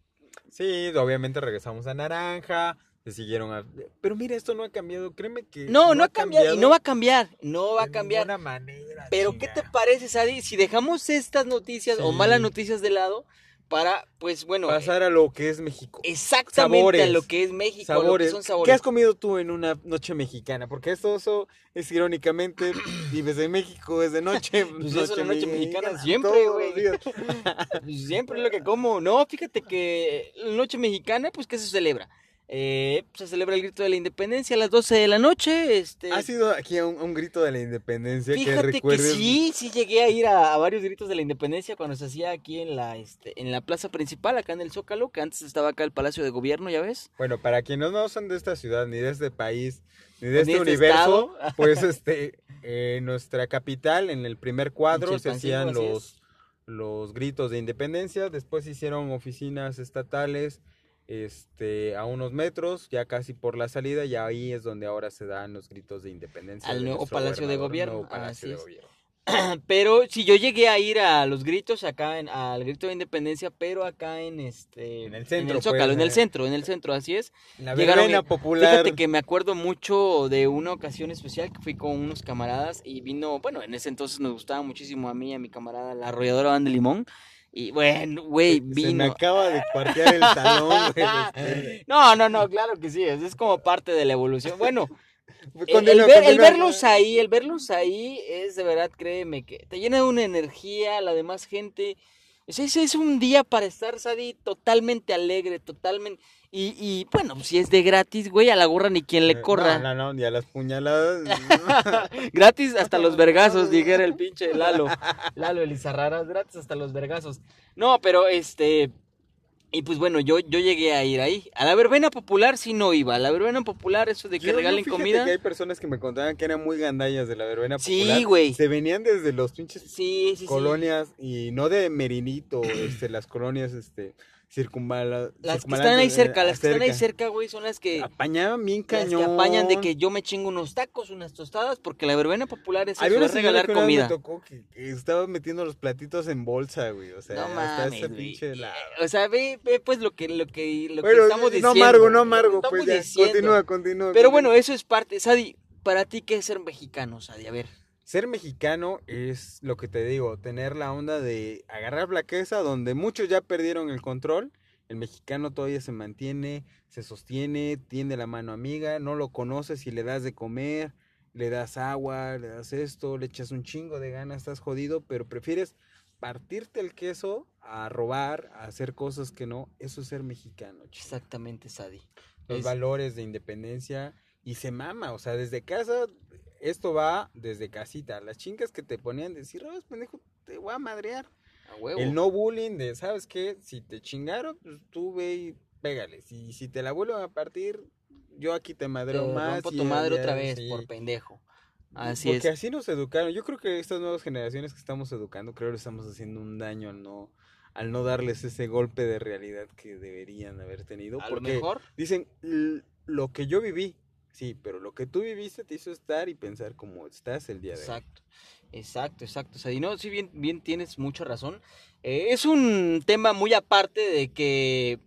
Sí, obviamente regresamos a naranja, se siguieron a... Pero mira, esto no ha cambiado, créeme que... No, no ha cambiado y no va a cambiar. No va a de cambiar. ninguna manera. Pero ¿qué te parece, Sadi? Si dejamos estas noticias o malas noticias de lado para, pues bueno, Pasar a lo que es México. exactamente a sabores, lo que es México, a lo que Sabores. son ¿Qué sabores. has comido tú en una noche mexicana? Porque esto eso es irónicamente, vives en México, es de noche. Pues noche mexicana siempre, güey. Pues Siempre es lo que como. No, fíjate que la noche mexicana, pues, ¿qué se celebra? Eh, se celebra el grito de la independencia a las 12 de la noche. Este, ¿Has ido aquí a un, a un grito de la independencia que Fíjate que, recuerdes? sí, sí llegué a ir a, a varios gritos de la independencia cuando se hacía aquí en la, este, en la plaza principal, acá en el Zócalo, que antes estaba acá el Palacio de Gobierno, ¿ya ves? Bueno, para quienes no son de esta ciudad, ni de este país, ni de Ni este de este universo, estado. pues este, en nuestra capital, en el primer cuadro, se hacían los, los gritos de independencia, después se hicieron oficinas estatales este, a unos metros, ya casi por la salida, y ahí es donde ahora se dan los gritos de independencia. Al nuevo Palacio de Gobierno, nuevo Palacio así de es. Gobierno. Pero si yo llegué a ir a los gritos acá, en, al grito de independencia, pero acá en este... En el centro, En el Zócalo, pues, en el eh. centro, en el centro, así es. La Llegaron popular. Fíjate que me acuerdo mucho de una ocasión especial que fui con unos camaradas y vino, bueno, en ese entonces nos gustaba muchísimo a mí y a mi camarada la arrolladora Van de Limón. Y bueno, güey, Se me vino. acaba de parquear el talón, güey. No, no, no, claro que sí, es, es como parte de la evolución. Bueno, el, el Continúa, ver- el continúa. verlos ahí, el verlos ahí es de verdad, créeme, que te llena de una energía, la demás gente. Ese es, es un día para estar, Sadi, totalmente alegre, totalmente. Y, y bueno, si es de gratis, güey, a la gorra ni quien le corra. Eh, No, no, no, ni a las puñaladas. gratis hasta los vergazos, dijera el pinche Lalo. Lalo Elizarraras, gratis hasta los vergazos. No, pero este. Y pues bueno, yo, yo llegué a ir ahí. A la verbena popular sí no iba. A la verbena popular, eso de que Yo- regalen comida. que hay personas que me contaban que eran muy gandallas de la verbena Sí, popular. güey. Se venían desde los pinches Sí, sí, sí. colonias y no de Merinito, este, las colonias, este, circunvala, Las que están ahí circunvalantes, cerca, eh, las que están ahí cerca, güey, son las que, Apañaban bien las cañón. que apañan de que yo me chingo unos tacos, unas tostadas, porque la verbena popular es eso, es regalar que comida. me tocó que, que estaba metiendo los platitos en bolsa, güey. O sea, No hasta mames, pinche. O sea, ve, ve pues lo que, lo que, lo que estamos no diciendo. amargo, no lo que amargo, pues ya. diciendo. Continúa, continúa. Pero continúa. bueno, eso es parte. Sadi, para ti, ¿qué es ser mexicano, Sadi? A ver. Ser mexicano es lo que te digo, tener la onda de agarrar flaqueza donde muchos ya perdieron el control. El mexicano todavía se mantiene, se sostiene, tiende la mano amiga, no lo conoces y le das de comer, le das agua, le das esto, le echas un chingo de ganas, estás jodido, pero prefieres partirte el queso a robar, a hacer cosas que no. Eso es ser mexicano, chis. Exactamente, Sadi. Los Es- valores de independencia y se mama, o sea, desde casa, esto va desde casita. Las chingas que te ponían de decir, oh, pendejo, te voy a madrear. A huevo. El no bullying de, ¿sabes qué? Si te chingaron, pues tú ve y pégale. Si, si te la vuelven a partir, yo aquí te Te madreo más. rompo y tu madre otra vez sí. por pendejo. Así Porque es. así nos educaron. Yo creo que estas nuevas generaciones que estamos educando, creo que le estamos haciendo un daño al no, al no darles ese golpe de realidad que deberían haber tenido. A lo porque mejor. dicen, "L- lo que yo viví, sí, pero lo que tú viviste te hizo estar y pensar como estás el día de hoy. Exacto. Exacto, exacto. No, sí, bien, bien tienes mucha razón. Eh, es un tema muy aparte de que,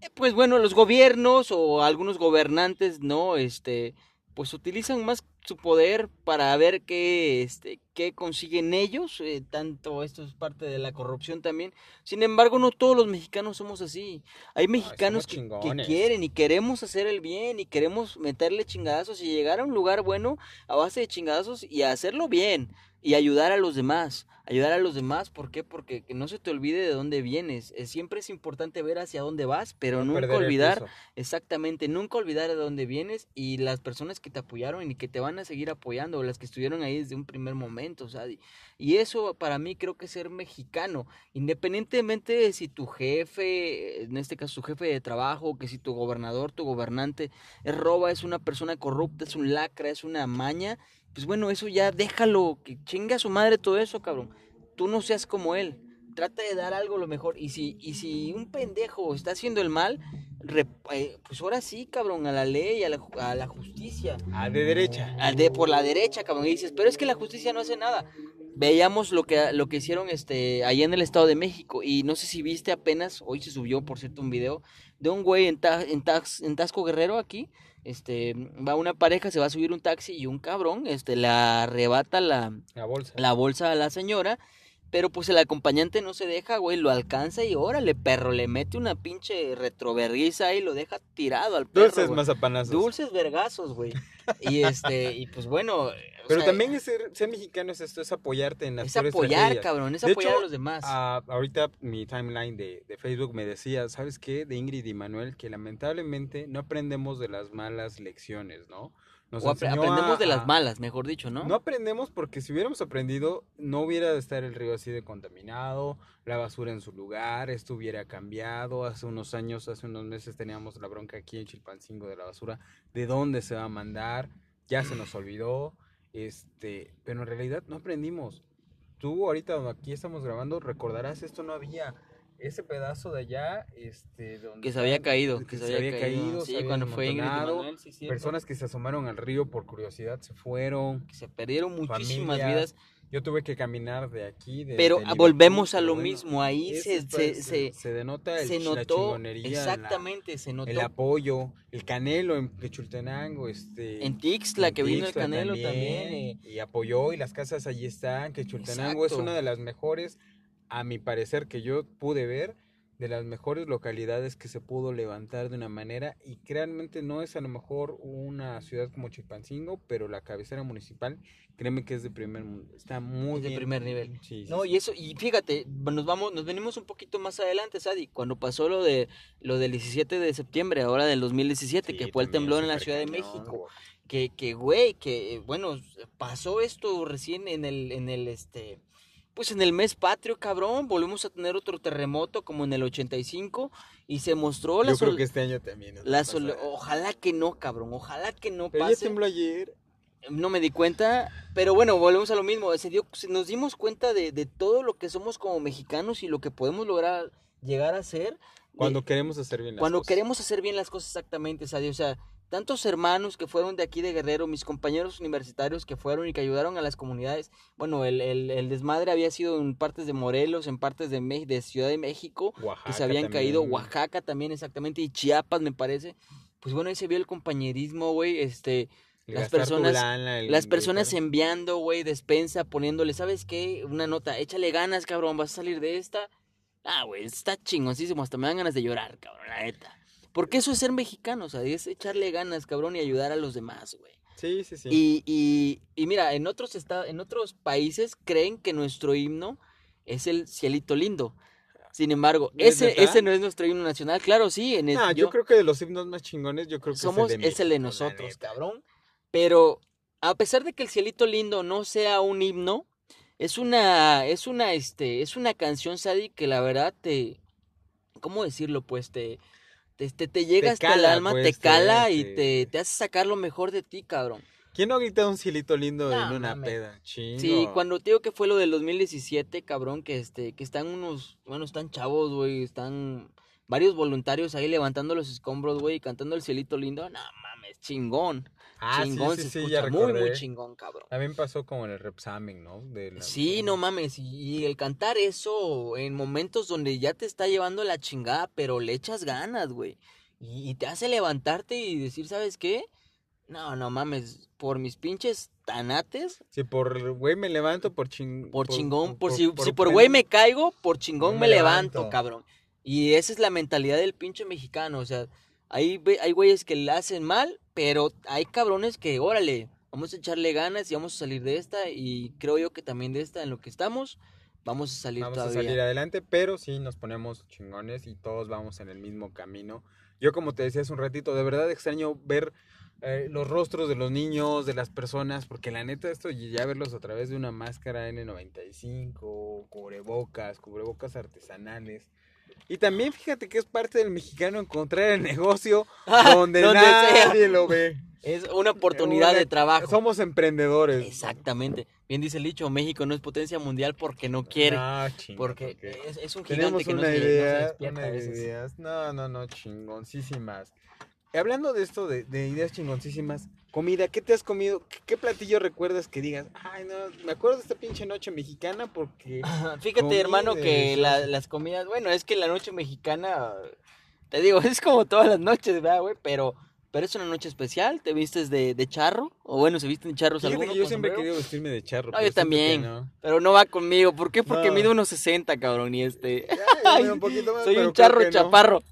eh, pues bueno, los gobiernos o algunos gobernantes, ¿no? Este, pues utilizan más su poder para ver qué, este, qué consiguen ellos. eh, tanto esto es parte de la corrupción también. Sin embargo, no todos los mexicanos somos así. Hay mexicanos que, quieren y queremos hacer el bien y queremos meterle chingadazos y llegar a un lugar bueno a base de chingadazos y hacerlo bien y ayudar a los demás. Ayudar a los demás, ¿por qué? Porque que no se te olvide de dónde vienes. Siempre es importante ver hacia dónde vas, pero No nunca olvidar. Exactamente, nunca olvidar de dónde vienes y las personas que te apoyaron y que te van a seguir apoyando, o las que estuvieron ahí desde un primer momento, Y eso para mí creo que ser mexicano, independientemente de si tu jefe, en este caso tu jefe de trabajo, que si tu gobernador, tu gobernante es roba, es una persona corrupta, es un lacra, es una maña, pues bueno, eso ya déjalo, que chinga a su madre todo eso, cabrón. Tú no seas como él. Trata de dar algo lo mejor. Y si, y si un pendejo está haciendo el mal, re- eh, pues ahora sí, cabrón, a la ley, a la, ju- a la justicia. Ah, de derecha. Al de por la derecha, cabrón. Y dices, pero es que la justicia no hace nada. Veíamos lo que, lo que hicieron este, allá en el Estado de México. Y no sé si viste apenas, hoy se subió, por cierto, un video de un güey en, Ta- en, Tax- en Tasco Guerrero aquí. Este, va una pareja, se va a subir un taxi y un cabrón, este, le arrebata la, La bolsa. la bolsa a la señora, Pero pues el acompañante no se deja, güey, lo alcanza y órale, perro, le mete una pinche retroverguiza y lo deja tirado al perro. Dulces güey. mazapanazos. Dulces vergazos, güey. Y este, y pues bueno. Pero sea, también es ser, ser mexicano es esto, es apoyarte en las es apoyar, tragedias. cabrón, es De apoyar hecho, a los demás. Ah, ahorita mi timeline de, de Facebook me decía, ¿sabes qué? De Ingrid y Manuel, que lamentablemente no aprendemos de las malas lecciones, ¿no? Nos o aprendemos a- de las malas, mejor dicho, ¿no? No aprendemos porque si hubiéramos aprendido, no hubiera de estar el río así de contaminado, la basura en su lugar, esto hubiera cambiado. Hace unos años, hace unos meses teníamos la bronca aquí en Chilpancingo de la basura, de dónde se va a mandar, ya se nos olvidó, este, pero en realidad no aprendimos. Tú ahorita donde aquí estamos grabando, recordarás, esto no había ese pedazo de allá, este, donde que se había caído, que, se había, caído. se Sí, habían cuando fue Ingrid Manuel, sí, personas que se asomaron al río por curiosidad se fueron. que se perdieron muchísimas vidas. Yo tuve que caminar de aquí. de- Pero de ah, Liverpool, volvemos a lo bueno, mismo, ahí se, se, se, se denota el, se la notó, la- exactamente, se notó. el apoyo, el canelo en Quechultenango, este... En Tixla, en que vino el Tixla Canelo también. eh, Y apoyó y las casas allí están. Quechultenango es Exacto. una de las mejores, a mi parecer, que yo pude ver, de las mejores localidades que se pudo levantar de una manera. Y realmente no es a lo mejor una ciudad como Chilpancingo, pero la cabecera municipal, créeme que es de primer, mu- está muy Es de bien. primer nivel. Sí, No, sí. y eso, y fíjate, nos vamos, nos venimos un poquito más adelante, Sadi, cuando pasó lo de lo del 17 de septiembre, ahora del 2017, Sí, que fue el temblor en la Ciudad de México. que, que güey, que bueno, pasó esto recién en el, en el, este, pues en el mes patrio, cabrón, volvimos a tener otro terremoto como en el 85 y se mostró la Yo creo que este año también. la ojalá que no, cabrón, ojalá que no Pero ya pase. tembló ayer. No me di cuenta, pero bueno, volvemos a lo mismo, se dio, nos dimos cuenta de, de todo lo que somos como mexicanos y lo que podemos lograr llegar a ser. de- Cuando queremos hacer bien las cuando cosas. queremos hacer bien las cosas exactamente, Sadio, o sea, tantos hermanos que fueron de aquí de Guerrero, mis compañeros universitarios que fueron y que ayudaron a las comunidades. Bueno, el, el, el desmadre había sido en partes de Morelos, en partes de, Me- de Ciudad de México, que Oaxaca se habían caído. Oaxaca también exactamente, y Chiapas me parece. Pues bueno, ahí se vio el compañerismo, güey, este, El las personas- lana, el las personas enviando, güey, despensa, poniéndole, ¿sabes qué? Una nota, échale ganas, cabrón, vas a salir de esta. Ah, güey, está chingoncísimo, hasta me dan ganas de llorar, cabrón, la neta. Porque eso es ser mexicano, o sea, es echarle ganas, cabrón, y ayudar a los demás, güey. Sí, sí, sí. Y, y, y mira, en otros, esta- en otros países creen que nuestro himno es el cielito lindo. Sin embargo, ¿Es ese, ese no es nuestro himno nacional. Claro, sí, en el, No, yo, creo que de los himnos más chingones, yo creo que somos, es el de, es el de nosotros, cabrón. Pero a pesar de que el cielito lindo no sea un himno, es una, es una, este, es una canción, Sadi, que la verdad te, ¿cómo decirlo? Pues te, te, te, te llega hasta el alma, pues, te te- cala y te- te, te hace sacar lo mejor de ti, cabrón. ¿Quién no ha gritado un cielito lindo No, en una peda? Chingo. Sí, cuando te digo que fue lo del 2017, cabrón, que este, que están unos, bueno, están chavos, güey, están varios voluntarios ahí levantando los escombros, güey, y cantando el cielito lindo, no mames, chingón, Ah, chingón, sí, sí, se sí, ya escucha muy, muy chingón, cabrón. También pasó como en el Repsamen, ¿no? De la- Sí, no mames, y, el cantar eso en momentos donde ya te está llevando la chingada, pero le echas ganas, güey, y, y te hace levantarte y decir, ¿sabes qué? No, no mames, por mis pinches tanates, Si por güey me levanto, por ching... Por chingón, por, si, si por güey me caigo, por chingón me, me levanto, levanto. cabrón. Y esa es la mentalidad del pinche mexicano, o sea, hay, hay güeyes que la hacen mal, pero hay cabrones que, órale, vamos a echarle ganas y vamos a salir de esta, y creo yo que también de esta en lo que estamos, vamos a salir Vamos a todavía. salir adelante, pero sí nos ponemos chingones y todos vamos en el mismo camino. Yo como te decía hace un ratito, de verdad extraño ver eh, los rostros de los niños, de las personas, porque la neta esto y ya verlos a través de una máscara N95, cubrebocas, cubrebocas artesanales. Y también fíjate que es parte del mexicano encontrar el negocio donde, Donde sea. nadie lo ve. Es una oportunidad Una- de trabajo. Somos emprendedores. Exactamente. Bien dice el dicho, México no es potencia mundial porque no quiere. No, chinga, porque es, es un gigante Tenemos que no una se, no se idea, despierta una a de veces. ideas. No, no, no, chingoncísimas. Y hablando de esto, de, de ideas chingoncísimas, comida, ¿qué te has comido? ¿Qué, qué platillo recuerdas que digas? Ay, no, me acuerdo de esta pinche noche mexicana porque... Fíjate, hermano, que la- las comidas, bueno, es que la noche mexicana, te digo, es como todas las noches, ¿verdad, güey? Pero Pero es una noche especial, ¿te vistes de, de charro? O bueno, ¿se visten charros Fíjate algunos que yo siempre he querido vestirme de charro. No, yo también. no. Pero no va conmigo. ¿Por qué? Porque No. mido unos 60, cabrón, y este... Mido un poquito más, Soy un charro chaparro.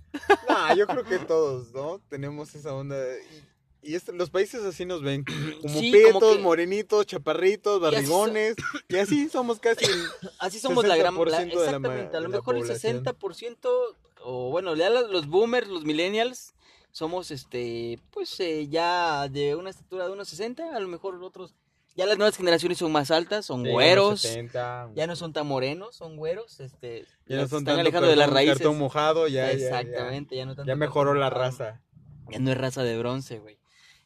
No, yo creo que todos, ¿no? Tenemos esa onda. Y, y este- los países así nos ven. Como Sí, petos, como que- morenitos, chaparritos, barrigones. Y así somos casi. el- Así somos la gran... 60% la- de la exactamente, a lo mejor el población. 60%, o bueno, ya los boomers, los millennials, somos, este, pues eh, ya de una estatura de unos 60, a lo mejor otros... Ya las nuevas generaciones son más altas, son Sí, güeros, 70, ya no son tan morenos, son güeros, este... ya no son están tanto alejando de las cartón- raíces. Cartón mojado, ya, ya, ya. Exactamente, ya, no tanto Ya mejoró la raza. Ya no es raza de bronce, güey.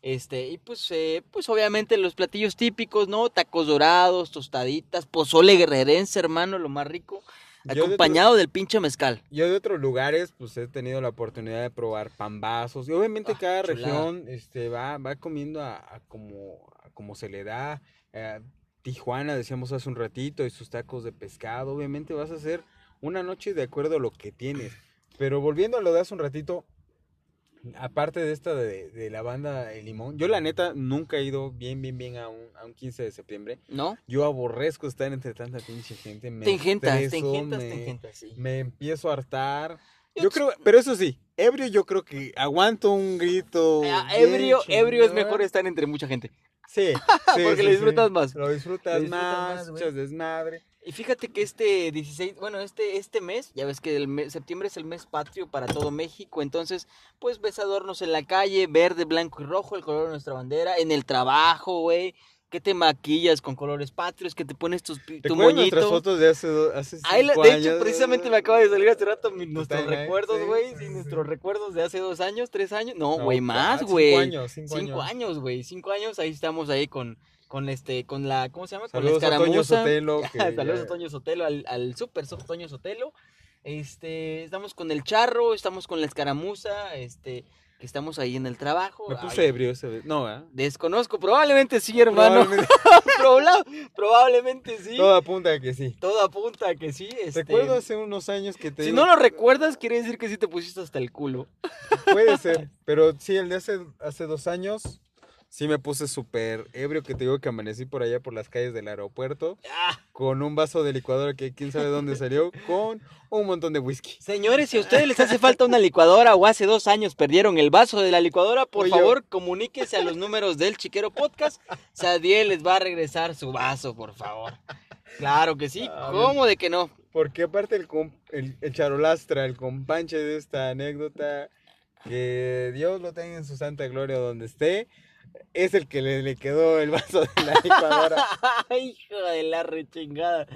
Este, y pues, eh, pues obviamente los platillos típicos, ¿no? Tacos dorados, tostaditas, pozole guerrerense, hermano, lo más rico. Yo de Acompañado del pinche mezcal. Yo de otros lugares, pues he tenido la oportunidad de probar pambazos. Y obviamente Ah, cada chulada. región este, va, va comiendo a, a como, a como se le da. Eh, Tijuana, decíamos hace un ratito, y sus tacos de pescado. Obviamente vas a hacer una noche de acuerdo a lo que tienes. Pero volviendo a lo de hace un ratito, aparte de esta de, de la banda El Limón, yo la neta nunca he ido bien, bien, bien a un, a un 15 de septiembre. ¿No? Yo aborrezco estar entre tanta pinche gente. Me Te engentas, te estreso, engentas, te me- engentas, sí. me empiezo a hartar. Yo creo, pero eso sí, ebrio yo creo que aguanto un grito. Ah, ebrio, ebrio es mejor estar entre mucha gente. Sí, sí, Porque sí, lo sí. disfrutas más. Lo disfrutas, Lo disfrutas más, más, echas desmadre. Y fíjate que este 16, bueno, este, este mes, ya ves que el mes- septiembre es el mes patrio para todo México, entonces, pues ves adornos en la calle, verde, blanco y rojo, el color de nuestra bandera, en el trabajo, güey, que te maquillas con colores patrios, que te pones tus, tu ¿Recuerdas nuestras moñito. fotos de hace, hace Ahí la- cinco de años? hecho, precisamente me acaba de salir hace rato mi- nuestros recuerdos, güey, sí, sí, sí, nuestros recuerdos de hace dos años, tres años, no, güey, ah, más, cinco güey. años, cinco Cinco años. años, güey, cinco años, ahí estamos ahí con, con este, con la, ¿cómo se llama? Saludos con la a Toño escaramuza. Sotelo. Saludos ya- a Toño Sotelo, al, al super Toño Sotelo. Este, estamos con el charro, estamos con la escaramuza, este, que estamos ahí en el trabajo. Me puse ebrio esa vez. No, ¿verdad? Desconozco, probablemente sí, hermano. Probablemente- probablemente sí. Todo apunta a que sí. Todo apunta a que sí. Este, Recuerdo hace unos años que te si no lo recuerdas, quiere decir que sí te pusiste hasta el culo. Puede ser, pero sí, el de hace, hace dos años, sí me puse súper ebrio, que te digo que amanecí por allá por las calles del aeropuerto, Ah, con un vaso de licuadora que quién sabe dónde salió, con un montón de whisky. señores, si a ustedes les hace falta una licuadora o hace dos años perdieron el vaso de la licuadora, por Oye, favor, comuníquese a los números del Chiquero Podcast. Sadiel les va a regresar su vaso, por favor. Claro que sí, Ah, ¿cómo de que no? Porque aparte el, el, el charolastra, el companche de esta anécdota, que Dios lo tenga en su santa gloria donde esté, es el que le, le quedó el vaso de la licuadora. Hijo de la rechingada.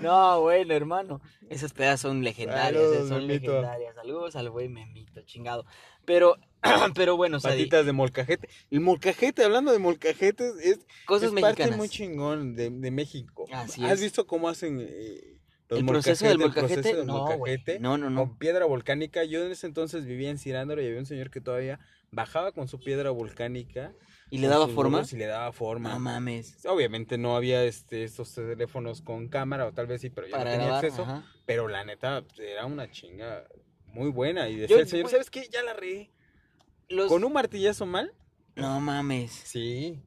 No, bueno, hermano. Esas pedas son legendarias, eh, Saludos, son Memito. legendarias. Saludos al güey Memito, chingado. Pero, pero bueno, Patitas de molcajete. El molcajete, hablando de molcajetes, es, cosas es parte muy chingón de, de México. Así ¿Has es. visto cómo hacen eh, los el proceso del el molcajete, proceso del no, molcajete? No, no, no. Con piedra volcánica. Yo en ese entonces vivía en Cirándaro y había un señor que todavía bajaba con su piedra volcánica. ¿Y le daba forma? Y le daba forma. No mames. Obviamente no había este, estos teléfonos con cámara, o tal vez sí, pero yo no tenía grabar, acceso. ajá. Pero la neta, era una chinga muy buena. Y decía Yo- el señor, ¿sabes qué? Ya la. Los... ¿Con un martillazo mal? No mames. Sí.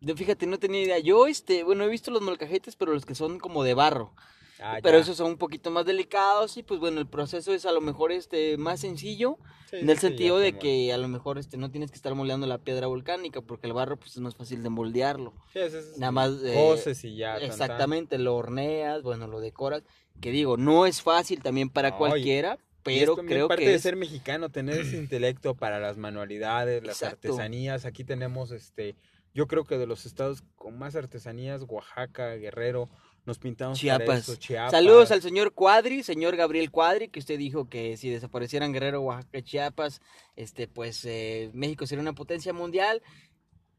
Yo, fíjate, no tenía idea. Yo, este, bueno, he visto los molcajetes, pero los que son como de barro. Ah, pero ya. esos son un poquito más delicados y pues bueno, el proceso es a lo mejor este más sencillo Sí, en el sí, sentido de como- que a lo mejor este no tienes que estar moldeando la piedra volcánica porque el barro pues es más fácil de moldearlo. Sí, es- es- Nada más eh, Coces y ya. tan, tan. exactamente lo horneas, bueno, lo decoras, que digo, no es fácil también para y- cualquiera, Y pero es también creo parte que de es ser mexicano, tener ese intelecto para las manualidades, las Exacto. artesanías. Aquí tenemos, este, yo creo que de los estados con más artesanías, Oaxaca, Guerrero, nos pintamos para Chiapas. Saludos al señor Cuadri, señor Gabriel Cuadri, que usted dijo que si desaparecieran Guerrero, Oaxaca, Chiapas, este, pues eh, México sería una potencia mundial.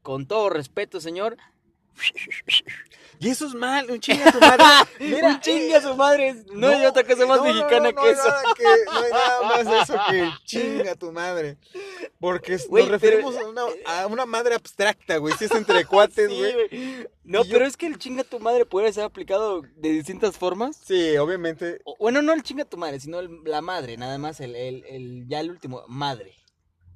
Con todo respeto, señor. Y eso es mal, un chinga tu madre. Mira, Un chingue a su madre. No, hay otra cosa más no, no, mexicana no, no que eso. nada que- no hay nada más eso que chinga tu madre. Porque nos pero- referimos a, una, a una madre abstracta, güey. Si es entre cuates, güey. No, yo- pero es que el chinga tu madre puede ser aplicado de distintas formas. Sí, obviamente. O- Bueno, no el chinga tu madre, sino el- la madre, nada más, el, el, el- ya el último, madre.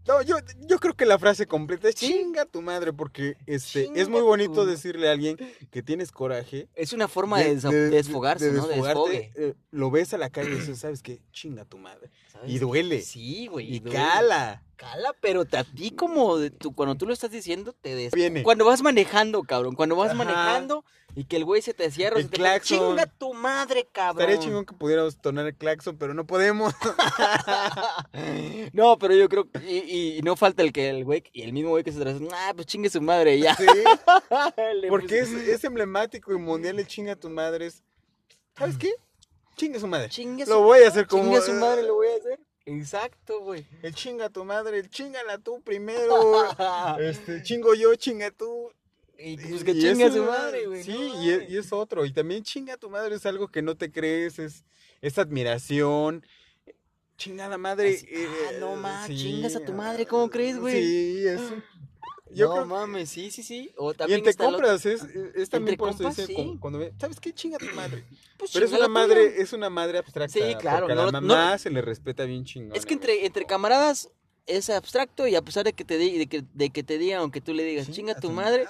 No, yo, yo creo que la frase completa es Sí. chinga tu madre, porque este, Chinga es muy tu- bonito decirle a alguien que tienes coraje. Es una forma de, de desfogarse, de ¿no? De desfogarte, eh, lo ves a la calle y dices, ¿sabes qué? Chinga tu madre. Y duele. Sí, güey. Y duele. cala. Cala, pero te- a ti como de tu, cuando tú lo estás diciendo, te des... Viene. Cuando vas manejando, cabrón. Cuando vas Ajá. manejando y que el güey se te cierra. El se te. Chinga tu madre, cabrón. Estaría chingón que pudiéramos tornar el claxon, pero no podemos. no, pero yo creo. Y, y no falta el que el güey... Y el mismo güey que se trae... Ah, pues chingue su madre ya. Sí, Le porque es, es emblemático y mundial el chinga tu madre. es- ¿Sabes qué? Chinga su madre. Chingue Lo voy a hacer como- Chingue su madre, lo voy a hacer. Exacto, güey. El chinga tu madre, el chingala tú primero. este, chingo yo, chinga tú. y pues que Y chingue a su madre, güey. Sí, no y, es, mames. y es otro. Y también chinga tu madre es algo que no te crees, es, es admiración. Chingada madre. Así, ah, eh, no ma, sí, chingas a tu ah, madre, ¿cómo crees, güey? Sí, es. un- Yo no creo mames, sí, sí, sí. O Y también el otro- compras es, es también por eso sí. cu- cuando ve, ¿sabes qué? Chinga tu madre. Pues Pero es una tuya. madre, es una madre abstracta. Sí, claro, porque a no- la no- mamá se le respeta bien chingón. Es que entre, entre camaradas es abstracto y a pesar de que te di- de que, de que te digan, aunque tú le digas, chinga tu madre,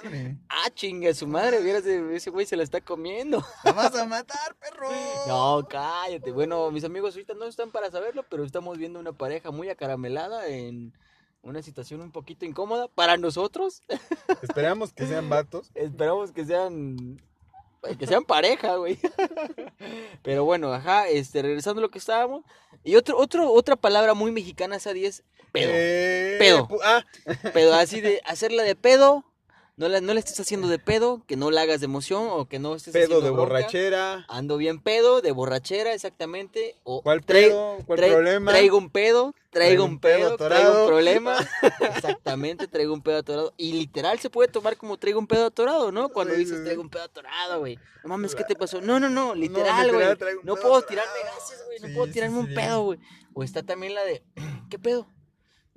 ah, chinga su madre, vieras, ese güey se la está comiendo. ¡La vas a matar, perro! No, cállate. Bueno, mis amigos ahorita no están para saberlo, pero estamos viendo una pareja muy acaramelada en una situación un poquito incómoda para nosotros. Esperamos que sean vatos. Esperamos que sean que sean pareja, güey. Pero bueno, ajá, este regresando a lo que estábamos y otro otro otra palabra muy mexicana esa 10 pedo. Eh, Pedo. ah, Pedo así de hacerla de pedo, no la no la estés haciendo de pedo, que no la hagas de emoción o que no estés pedo haciendo de bronca. borrachera. Ando bien pedo, de borrachera, exactamente. O ¿Cuál pedo? ¿Cuál problema? Traigo un pedo, traigo un pedo, traigo un problema. Exactamente, traigo un pedo atorado. Y literal se puede tomar como traigo un pedo atorado, ¿no? Cuando Sí, dices traigo un pedo atorado, güey. No mames, ¿qué te pasó? No, no, no, literal, güey. No, puedo tirarme gases, güey. No Sí, puedo sí, tirarme un pedo, güey. O está también la de, ¿qué pedo?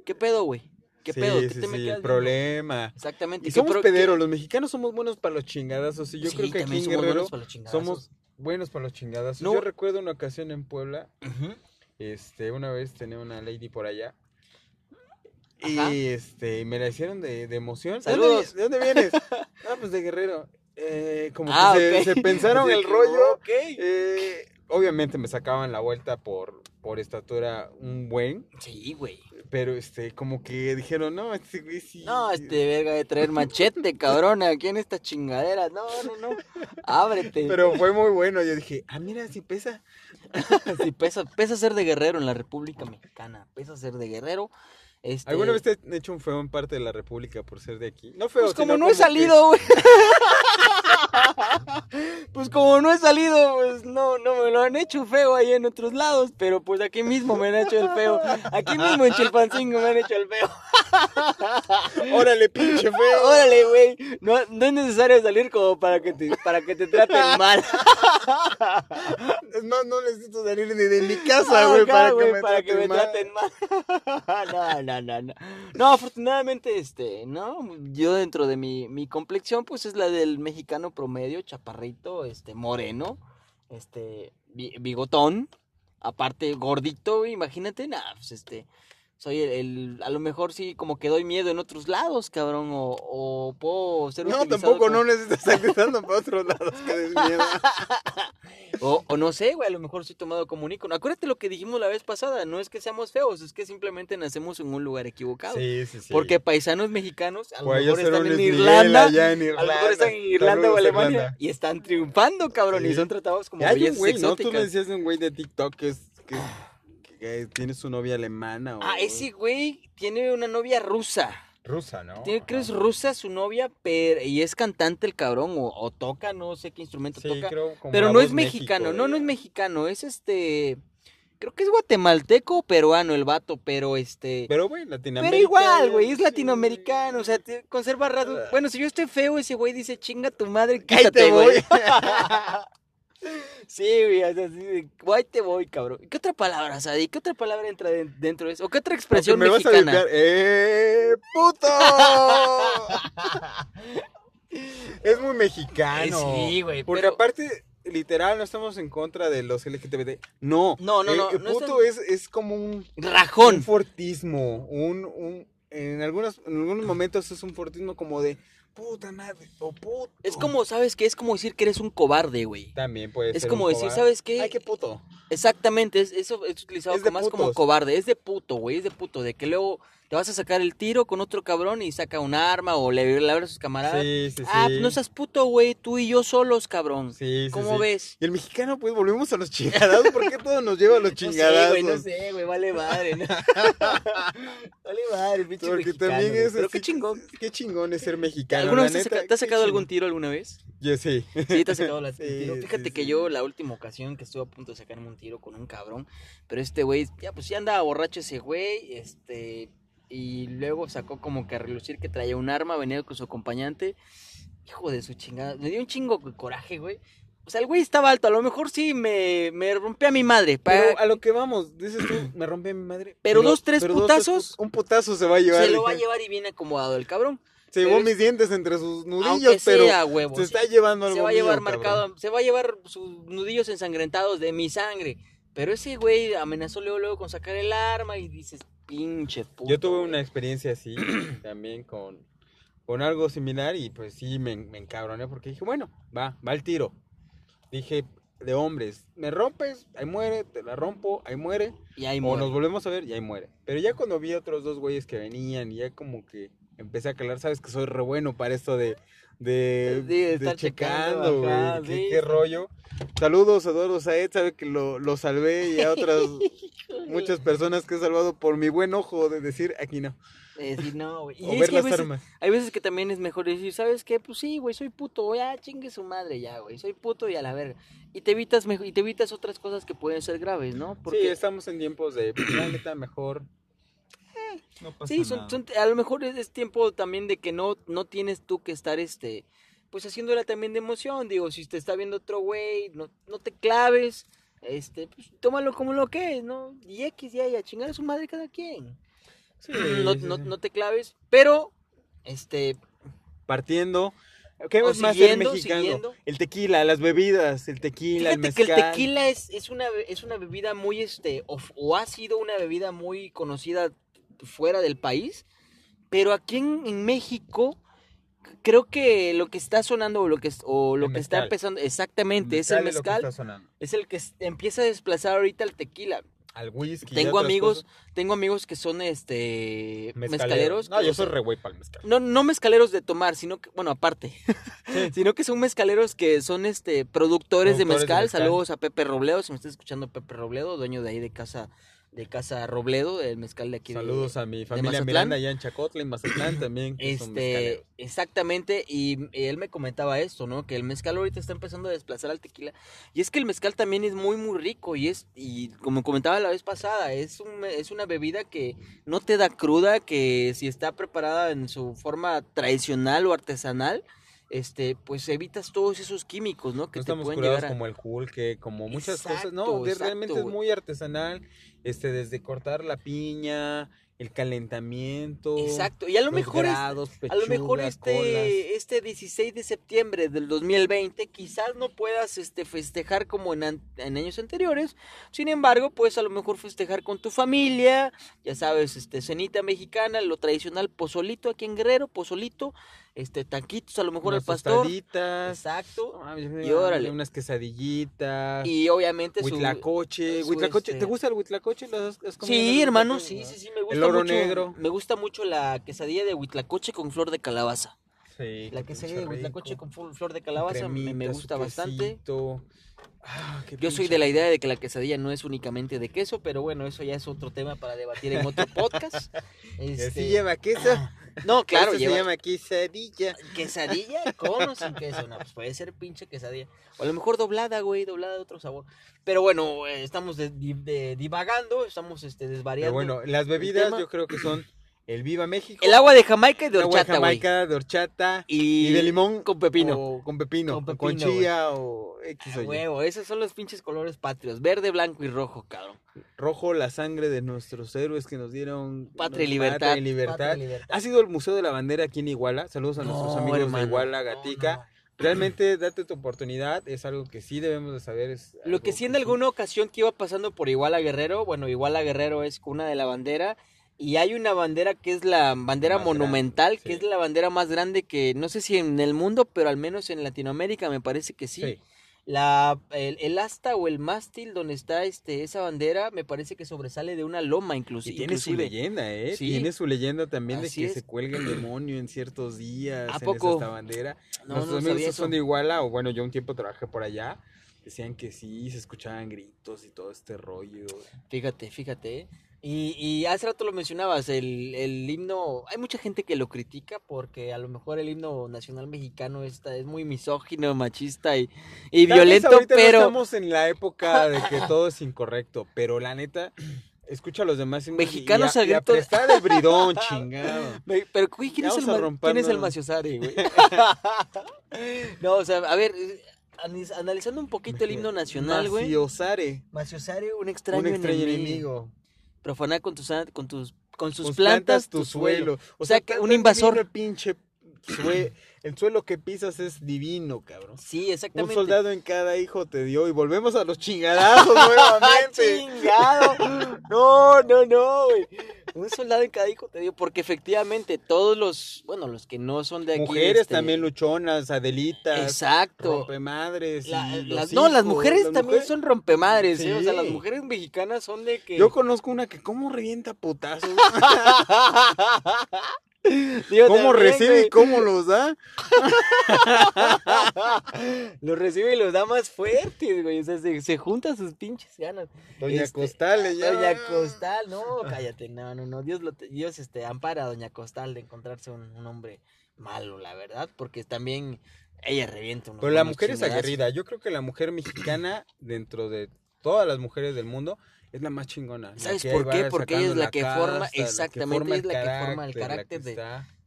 ¿Qué pedo, güey? ¿Qué Sí, pedo? ¿Qué sí, te me sí, quedas el problema. Exactamente. Y ¿qué somos pederos, los mexicanos somos buenos para los chingadazos. Y yo creo que aquí en somos Guerrero buenos para los chingadazos. somos buenos para los chingadazos. No. Yo recuerdo una ocasión en Puebla, este, una vez tenía una lady por allá. Ajá. Y este, me la hicieron de, de emoción. Saludos. ¿De dónde, vi- de dónde vienes? ah, pues de Guerrero. Eh, como Ah, que se, se pensaron el rollo. ok. Eh, obviamente me sacaban la vuelta por, por estatura un buen. Sí, güey. Pero este, como que dijeron, no, este güey sí. No, este verga de traer machete, cabrón, aquí en esta chingadera. No, no, no. Ábrete. Pero fue muy bueno. Yo dije, ah, mira, sí pesa. Sí, pesa, pesa ser de guerrero en la República Mexicana. Pesa ser de guerrero. Este... ¿Alguna vez te han hecho un feo en parte de la República por ser de aquí? No feo, Pues como no he salido, güey. pues como no he salido, pues no, no me lo han hecho feo ahí en otros lados, pero pues aquí mismo me han hecho el feo. Aquí mismo en Chilpancingo me han hecho el feo. Órale, pinche feo. Órale, güey. No, no es necesario salir como para que te, para que te traten mal. No, no necesito salir ni de mi casa, güey, para, que me, para que me traten mal. traten mal. No, no, no, no. No, afortunadamente, este, no, yo dentro de mi, mi complexión, pues es la del mexicano promedio, chaparrito, este, moreno, este, bi- bigotón, aparte gordito, imagínate, nada, pues este, soy el, el- a lo mejor sí como que doy miedo en otros lados, cabrón, o, o puedo ser No, utilizado tampoco, como- no necesitas estar gritando para otros lados que des miedo. O, o no sé, güey, a lo mejor soy tomado como un ícono. Acuérdate lo que dijimos la vez pasada, no es que seamos feos, es que simplemente nacemos en un lugar equivocado. Sí, sí, sí. Porque paisanos mexicanos a lo Puede mejor están un en Irlanda, en a lo mejor están en Irlanda o Alemania Irlanda. y están triunfando, cabrón, y son tratados como un bellezas ¿no? Tú me decías de un güey de TikTok que, es, que, que tiene su novia alemana. O... Ah, ese güey tiene una novia rusa. Rusa, ¿no? Tiene, creo que es rusa su novia, pero, y es cantante el cabrón, o, o toca, no sé qué instrumento Sí, toca. creo como Pero no es mexicano, México, no, no es mexicano, es este. Creo que es guatemalteco o peruano el vato, pero este. Pero, güey, Latinoamérica. Pero igual, güey, es sí. latinoamericano, o sea, te- conserva rasgos. Ah. Bueno, si yo estoy feo, ese güey dice, chinga tu madre, quítate, güey. sí, güey, o sea, así de, guay te voy, cabrón. ¿Qué otra palabra, Sadi? ¿Qué otra palabra entra de- dentro de eso? ¿O qué otra expresión me vas a. ¡Eh, puto! es muy mexicano. Eh, sí, güey, Porque pero- aparte, literal, no estamos en contra de los LGBT. No. No, no, no, eh, no puto es, es como un, Rajón. un fortismo. Un, un, en, algunos, en algunos momentos es un fortismo como de puta madre o puto. Es como, ¿sabes qué? Es como decir que eres un cobarde, güey. También puede Es ser como un decir, cobarde. ¿sabes qué? Ay, qué puto. Exactamente, es, eso es utilizado Es como- más como cobarde, es de puto, güey, es de puto, de que luego te vas a sacar el tiro con otro cabrón y saca un arma o le, le abre a sus camaradas. Sí, sí, sí. ah, pues no seas puto, güey, tú y yo solos, cabrón. Sí, sí, ¿Cómo sí. ves? Y el mexicano, pues volvemos a los chingados. ¿Por qué todo nos lleva a los No sé, chingados? güey, no sé, güey, vale madre. ¿no? vale madre, pinche Porque mexicano, también es Pero así qué chingón. Qué chingón es ser mexicano. ¿Alguna vez te, neta, saca- te has sacado algún tiro alguna vez? Yo sí. Sí, te has sacado la Sí, tiro. sí, Fíjate que sí. yo la última ocasión que estuve a punto de sacarme un tiro con un cabrón, pero este güey, ya pues ya andaba borracho ese güey, este, y luego sacó como que a relucir que traía un arma, venía con su acompañante. Hijo de su chingada, me dio un chingo de coraje, güey. O sea, el güey estaba alto, a lo mejor sí me, me rompía a mi madre. Pero a lo que vamos, dices tú, me rompe mi madre. Pero dos, tres dos, putazos, un putazo se va a llevar. se lo va a llevar y viene acomodado el cabrón. Se llevó pero es- mis dientes entre sus nudillos, pero huevo. se sí. está llevando algo se va a llevar mío, cabrón. marcado, se va a llevar sus nudillos ensangrentados de mi sangre. Pero ese güey amenazó luego, luego con sacar el arma y dices, pinche puto. Yo tuve güey". una experiencia así también con, con algo similar y pues sí me, me encabroné porque dije, bueno, va, va el tiro. Dije, de hombres, me rompes, ahí muere, te la rompo, ahí muere. Y ahí O muere. nos volvemos a ver y ahí muere. Pero ya cuando vi otros dos güeyes que venían y ya como que empecé a calar, sabes que soy re bueno para esto de, de, Sí, de de estar checando, güey. qué, sí, qué sí. rollo. Saludos a Eduardo Saed, sabe que lo, lo salvé y a otras muchas personas que he salvado por mi buen ojo de decir aquí no. Eh, sí, no, güey. Y O ver que hay las veces, armas. hay veces que también es mejor decir, ¿sabes qué? Pues sí, güey, soy puto, ya chingue su madre ya, güey. Soy puto y a la verga. Y te evitas mejor, y te evitas otras cosas que pueden ser graves, ¿no? Sí, estamos en tiempos de, pues, la neta, mejor. No pasa Sí, son, nada. son- a lo mejor es, tiempo también de que no, no tienes tú que estar, este, pues haciéndola también de emoción. Digo, si te está viendo otro güey, no, no te claves, este, pues tómalo como lo que es, ¿no? Y X, ya, ya, chingar a su madre cada quien. Sí, no, sí, no, no te claves, pero, este, Partiendo. ¿Qué más ser mexicano? siguiendo. El tequila, las bebidas, el tequila, el Fíjate que mezcal. el tequila es, es, una, es una bebida muy, este, o ha sido una bebida muy conocida fuera del país, pero aquí en, en México creo que lo que está sonando o lo que, es- o lo El que está mezcal. empezando, exactamente, es el mezcal, es el que empieza a desplazar ahorita el tequila. Al whisky. Tengo amigos, cosas. tengo amigos que son, este, Mezcaleros. mezcaleros. No, yo soy re güey para el mezcal. no, no mezcaleros de tomar, sino que, bueno, aparte, sino que son mezcaleros que son este productores, de, Productores de mezcal. mezcal. Saludos a Pepe Robledo, si me está escuchando Pepe Robledo, dueño de ahí de casa, de casa Robledo, el mezcal de aquí. de- Saludos a mi familia. Miranda allá en Chacotla, en Mazatlán también. que Este, exactamente, y él me comentaba esto, ¿no? Que el mezcal ahorita está empezando a desplazar al tequila. Y es que el mezcal también es muy, muy rico. Y es, y como comentaba la vez pasada, es, un, es una bebida que no te da cruda, que si está preparada en su forma tradicional o artesanal, este, pues evitas todos esos químicos, ¿no? Que No te estamos pueden curados a... como el pulque, como muchas cosas. No, Exacto, realmente es muy artesanal. Este, desde cortar la piña, el calentamiento. Exacto, y a lo mejor es- grados, A lo mejor este, colas. este 16 de septiembre del 2020 quizás no puedas este, festejar como en, an- en años anteriores. Sin embargo, puedes a lo mejor festejar con tu familia, ya sabes, este cenita mexicana, lo tradicional pozolito aquí en Guerrero, pozolito, este taquitos a lo mejor al pastor. Exacto. Mames, Y órale. Unas quesadillitas. Y obviamente su Huitlacoche. su, Huitlacoche. este- ¿Te gusta el huitlacoche? ¿Lo has- has comido Sí, hermano, sí, sí, sí, me gusta El oro mucho. negro. Me gusta mucho la quesadilla de huitlacoche con flor de calabaza. Sí. La quesadilla de huitlacoche con fl- flor de calabaza me, gusta bastante. Ah, Yo soy de la idea de que la quesadilla no es únicamente de queso, pero bueno, eso ya es otro tema para debatir en otro podcast. Este, lleva queso. No, claro, lleva se llama quesadilla. quesadilla con o sin queso. No, pues puede ser pinche quesadilla. O a lo mejor doblada, güey, doblada de otro sabor. Pero bueno, eh, estamos de- di- de- divagando, estamos este, Pero desvariando. bueno, las bebidas yo creo que son el Viva México. el agua de Jamaica y de el agua de horchata. Jamaica, de horchata. Y, Y de limón. con pepino. O con pepino. Con o Con pepino, chía o X o Y. huevo, esos son los pinches colores patrios. Verde, blanco y rojo, cabrón. Rojo, la sangre de nuestros héroes que nos dieron. Patria y libertad. patria y libertad. Patria y libertad. ¿Ha sido el Museo de la Bandera aquí en Iguala? Saludos a nuestros amigos hermano. de Iguala, Gatica. no. realmente date tu oportunidad, es algo que sí debemos de saber. Es Lo que sí en alguna ocasión que iba pasando por Iguala Guerrero, bueno, Iguala Guerrero es cuna de la bandera y hay una bandera que es la bandera Más monumental, grande, que es la bandera más grande que no sé si en el mundo, pero al menos en Latinoamérica me parece que sí. Sí. La el, el asta o el mástil donde está este esa bandera me parece que sobresale de una loma inclusi- Y tiene su inclusive. leyenda, ¿eh? Sí. Tiene su leyenda también de que es. se cuelga el demonio en ciertos días ¿A en poco? esta bandera. No, Nuestros no amigos son de Iguala, o bueno, yo un tiempo trabajé por allá, decían que sí, se escuchaban gritos y todo este rollo. Fíjate, fíjate. Y, y hace rato lo mencionabas, el, el himno, hay mucha gente que lo critica porque a lo mejor el himno nacional mexicano está, es muy misógino, machista y, y violento, no pero... estamos en la época de que todo es incorrecto, pero la neta, escucha a los demás Mexicanos y, a- al grito el bridón, chingado. Pero, güey, ¿quién, es el, ¿quién es el maciosare, güey? no, o sea, a ver, analizando un poquito el himno nacional, güey. Maciosare, Maciosare, un extraño, un extraño enemigo. enemigo. Profanar con tus, con tus, con sus plantas, tu tu suelo. O O sea, que un invasor. pinche sue- el suelo que pisas es divino, cabrón. Sí, Un exactamente. soldado en cada hijo te dio y volvemos a los chingadazos nuevamente. ¡Chingado! No, no, no, güey. Un soldado en cada hijo te dio, porque efectivamente todos los, bueno, los que no son de aquí. Mujeres este, también luchonas, adelitas, Exacto. rompemadres. La- las, no, las mujeres las también mujeres- son rompemadres, ¿eh? O sea, las Sí. mujeres mexicanas son de que. Yo conozco una que cómo revienta putazos, Cómo también, recibe güey. y cómo los da. Los recibe y los da más fuertes, güey. O sea, se, se juntan sus pinches ganas. Doña Este, Costal llama. Doña Costal, no, cállate, no, no, no. Dios, lo, Dios este, ampara a Doña Costal de encontrarse un, un hombre malo, la verdad, porque también ella revienta unos Pero la mujer es aguerrida. Yo creo que la mujer mexicana, dentro de todas las mujeres del mundo, es la más chingona. ¿Sabes por qué? Porque ella es la que forma- casta, exactamente, es la que forma el carácter de-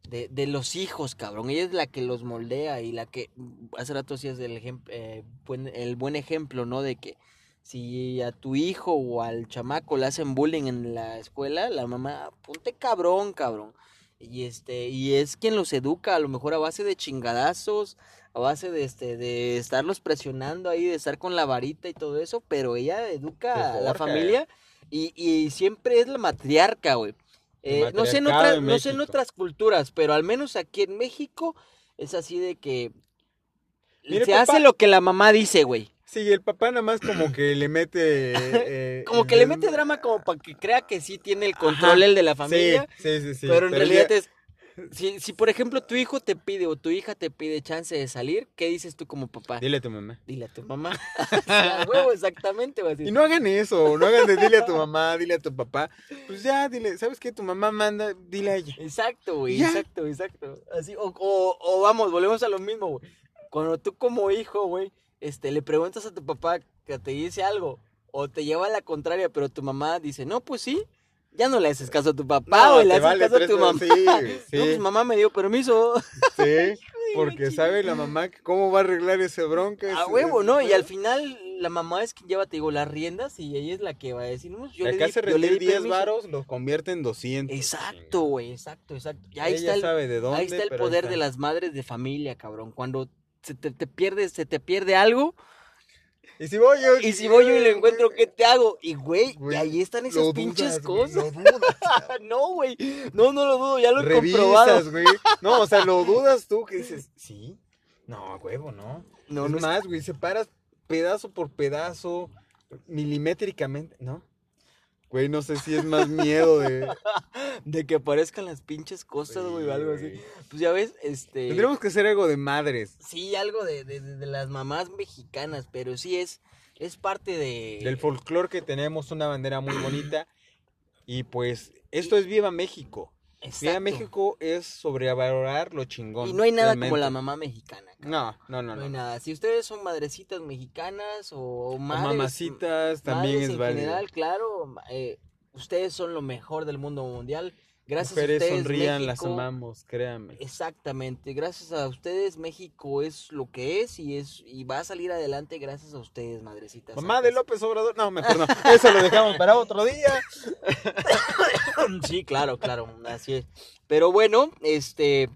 De, de los hijos, cabrón. Ella es la que los moldea y la que. Hace rato hacías el, eh, buen, el buen ejemplo, ¿no? De que si a tu hijo o al chamaco le hacen bullying en la escuela, la mamá, ponte cabrón, cabrón. Y este, y es quien los educa, a lo mejor a base de chingadazos, a base de este, de estarlos presionando ahí, de estar con la varita y todo eso, pero ella educa a la familia y, y siempre es la matriarca, güey. Eh, no sé en otras, no sé en otras culturas, pero al menos aquí en México es así de que Mire, se papá. hace lo que la mamá dice, güey. Sí, el papá nada más como que le mete... eh, Como el que le mete drama como para que crea que sí tiene el control el de la familia, Sí, sí, sí. sí, pero en realidad es si, si por ejemplo tu hijo te pide o tu hija te pide chance de salir, ¿qué dices tú como papá? Dile a tu mamá. Dile a tu mamá. Sí, a huevo, exactamente. Y no hagan eso, no hagan de dile a tu mamá, dile a tu papá. Pues ya, dile, ¿sabes qué? Tu mamá manda, dile a ella. Exacto, güey, Ya. exacto, exacto. Así, o, o, o vamos, volvemos a lo mismo, güey. Cuando tú como hijo, güey, este, le preguntas a tu papá que te dice algo, o te lleva a la contraria, pero tu mamá dice, no, pues sí, ya no le haces caso a tu papá, No, güey, le haces vale caso a tu mamá. sí, sí. No, pues mamá me dio permiso. Sí, porque sabe la mamá cómo va a arreglar ese bronca. A huevo, ¿no? Y al final la mamá es quien lleva, te digo, las riendas y ella es la que va a decir, no, yo De le di, yo le di 10 permiso. varos, los convierte en 200. Exacto, güey, exacto, exacto. Y ahí Ella está el, sabe de dónde, ahí está el poder está. de las madres de familia, cabrón. Cuando se te, te pierde, se te pierde algo, Y si voy yo... y si voy yo y lo encuentro, ¿qué te hago? Y güey, y ahí están esas pinches dudas, cosas. no, güey. No, no lo dudo, ya lo he comprobado. Güey. No, o sea, lo dudas tú que dices, ¿sí? No, huevo, no. No, es no es- más, güey, separas pedazo por pedazo, milimétricamente, ¿no? Güey, no sé si es más miedo de... de que aparezcan las pinches cosas, güey, o algo así. Pues ya ves, este. Tendremos que hacer algo de madres. Sí, algo de, de, de- de las mamás mexicanas, pero sí es, es parte de. Del folclore que tenemos, una bandera muy bonita. Y pues, esto es Viva México. Exacto. México es sobrevalorar lo chingón. Y no hay nada como realmente. la mamá mexicana. No, no, no, No no. hay nada. Si ustedes son madrecitas mexicanas o O madres, mamacitas también madres es en válido. general, claro, eh, ustedes son lo mejor del mundo mundial. Gracias Mujeres a ustedes, sonrían, las México- amamos, créanme. Exactamente, gracias a ustedes México es lo que es y es y va a salir adelante gracias a ustedes, madrecitas. Mamá de. López Obrador. No, mejor no. Eso lo dejamos para otro día. Sí, claro, claro, así es. Pero bueno, este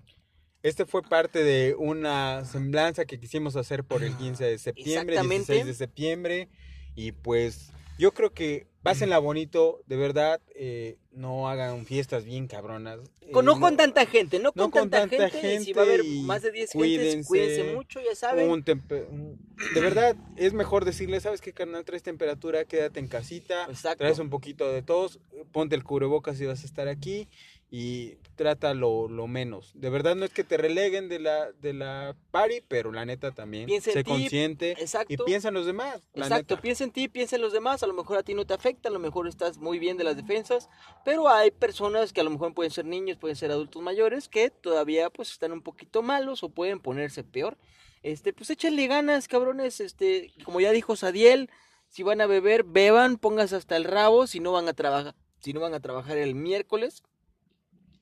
Este fue parte de una semblanza que quisimos hacer por el 15 de septiembre, Exactamente. 16 de septiembre. Y pues yo creo que pásenla bonito, de verdad, eh, no hagan fiestas bien cabronas. Con, Eh, no con tanta gente, no con, no con tanta, tanta gente. y si va a haber gente más de 10 gentes, cuídense. mucho, ya saben. un- de verdad, es mejor decirle, ¿sabes qué, carnal? Traes temperatura, quédate en casita, Exacto. traes un poquito de tos, ponte el cubrebocas si vas a estar aquí y trata lo, menos. De verdad no es que te releguen de la, de la party, pero la neta también, Piensa en sé ti, consciente exacto. y piensa en los demás. Exacto, neta. piensa en ti, piensa en los demás, a lo mejor a ti no te afecta, a lo mejor estás muy bien de las defensas, pero hay personas que a lo mejor pueden ser niños, pueden ser adultos mayores, que todavía pues están un poquito malos o pueden ponerse peor. Este, pues échenle ganas, cabrones, este, como ya dijo Sadiel, si van a beber, beban, pónganse hasta el rabo, si no van a trabajar, si no van a trabajar el miércoles,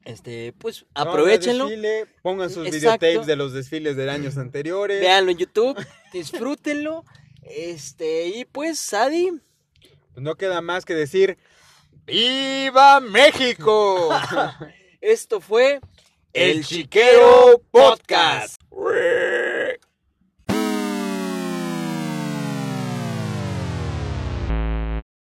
este, pues No, aprovechenlo. desfile, pongan sus Exacto. videotapes de los desfiles de años anteriores. Véanlo en YouTube, disfrútenlo. Este, y pues, Sadi, Pues no queda más que decir ¡Viva México! esto fue El Chiquero. Podcast.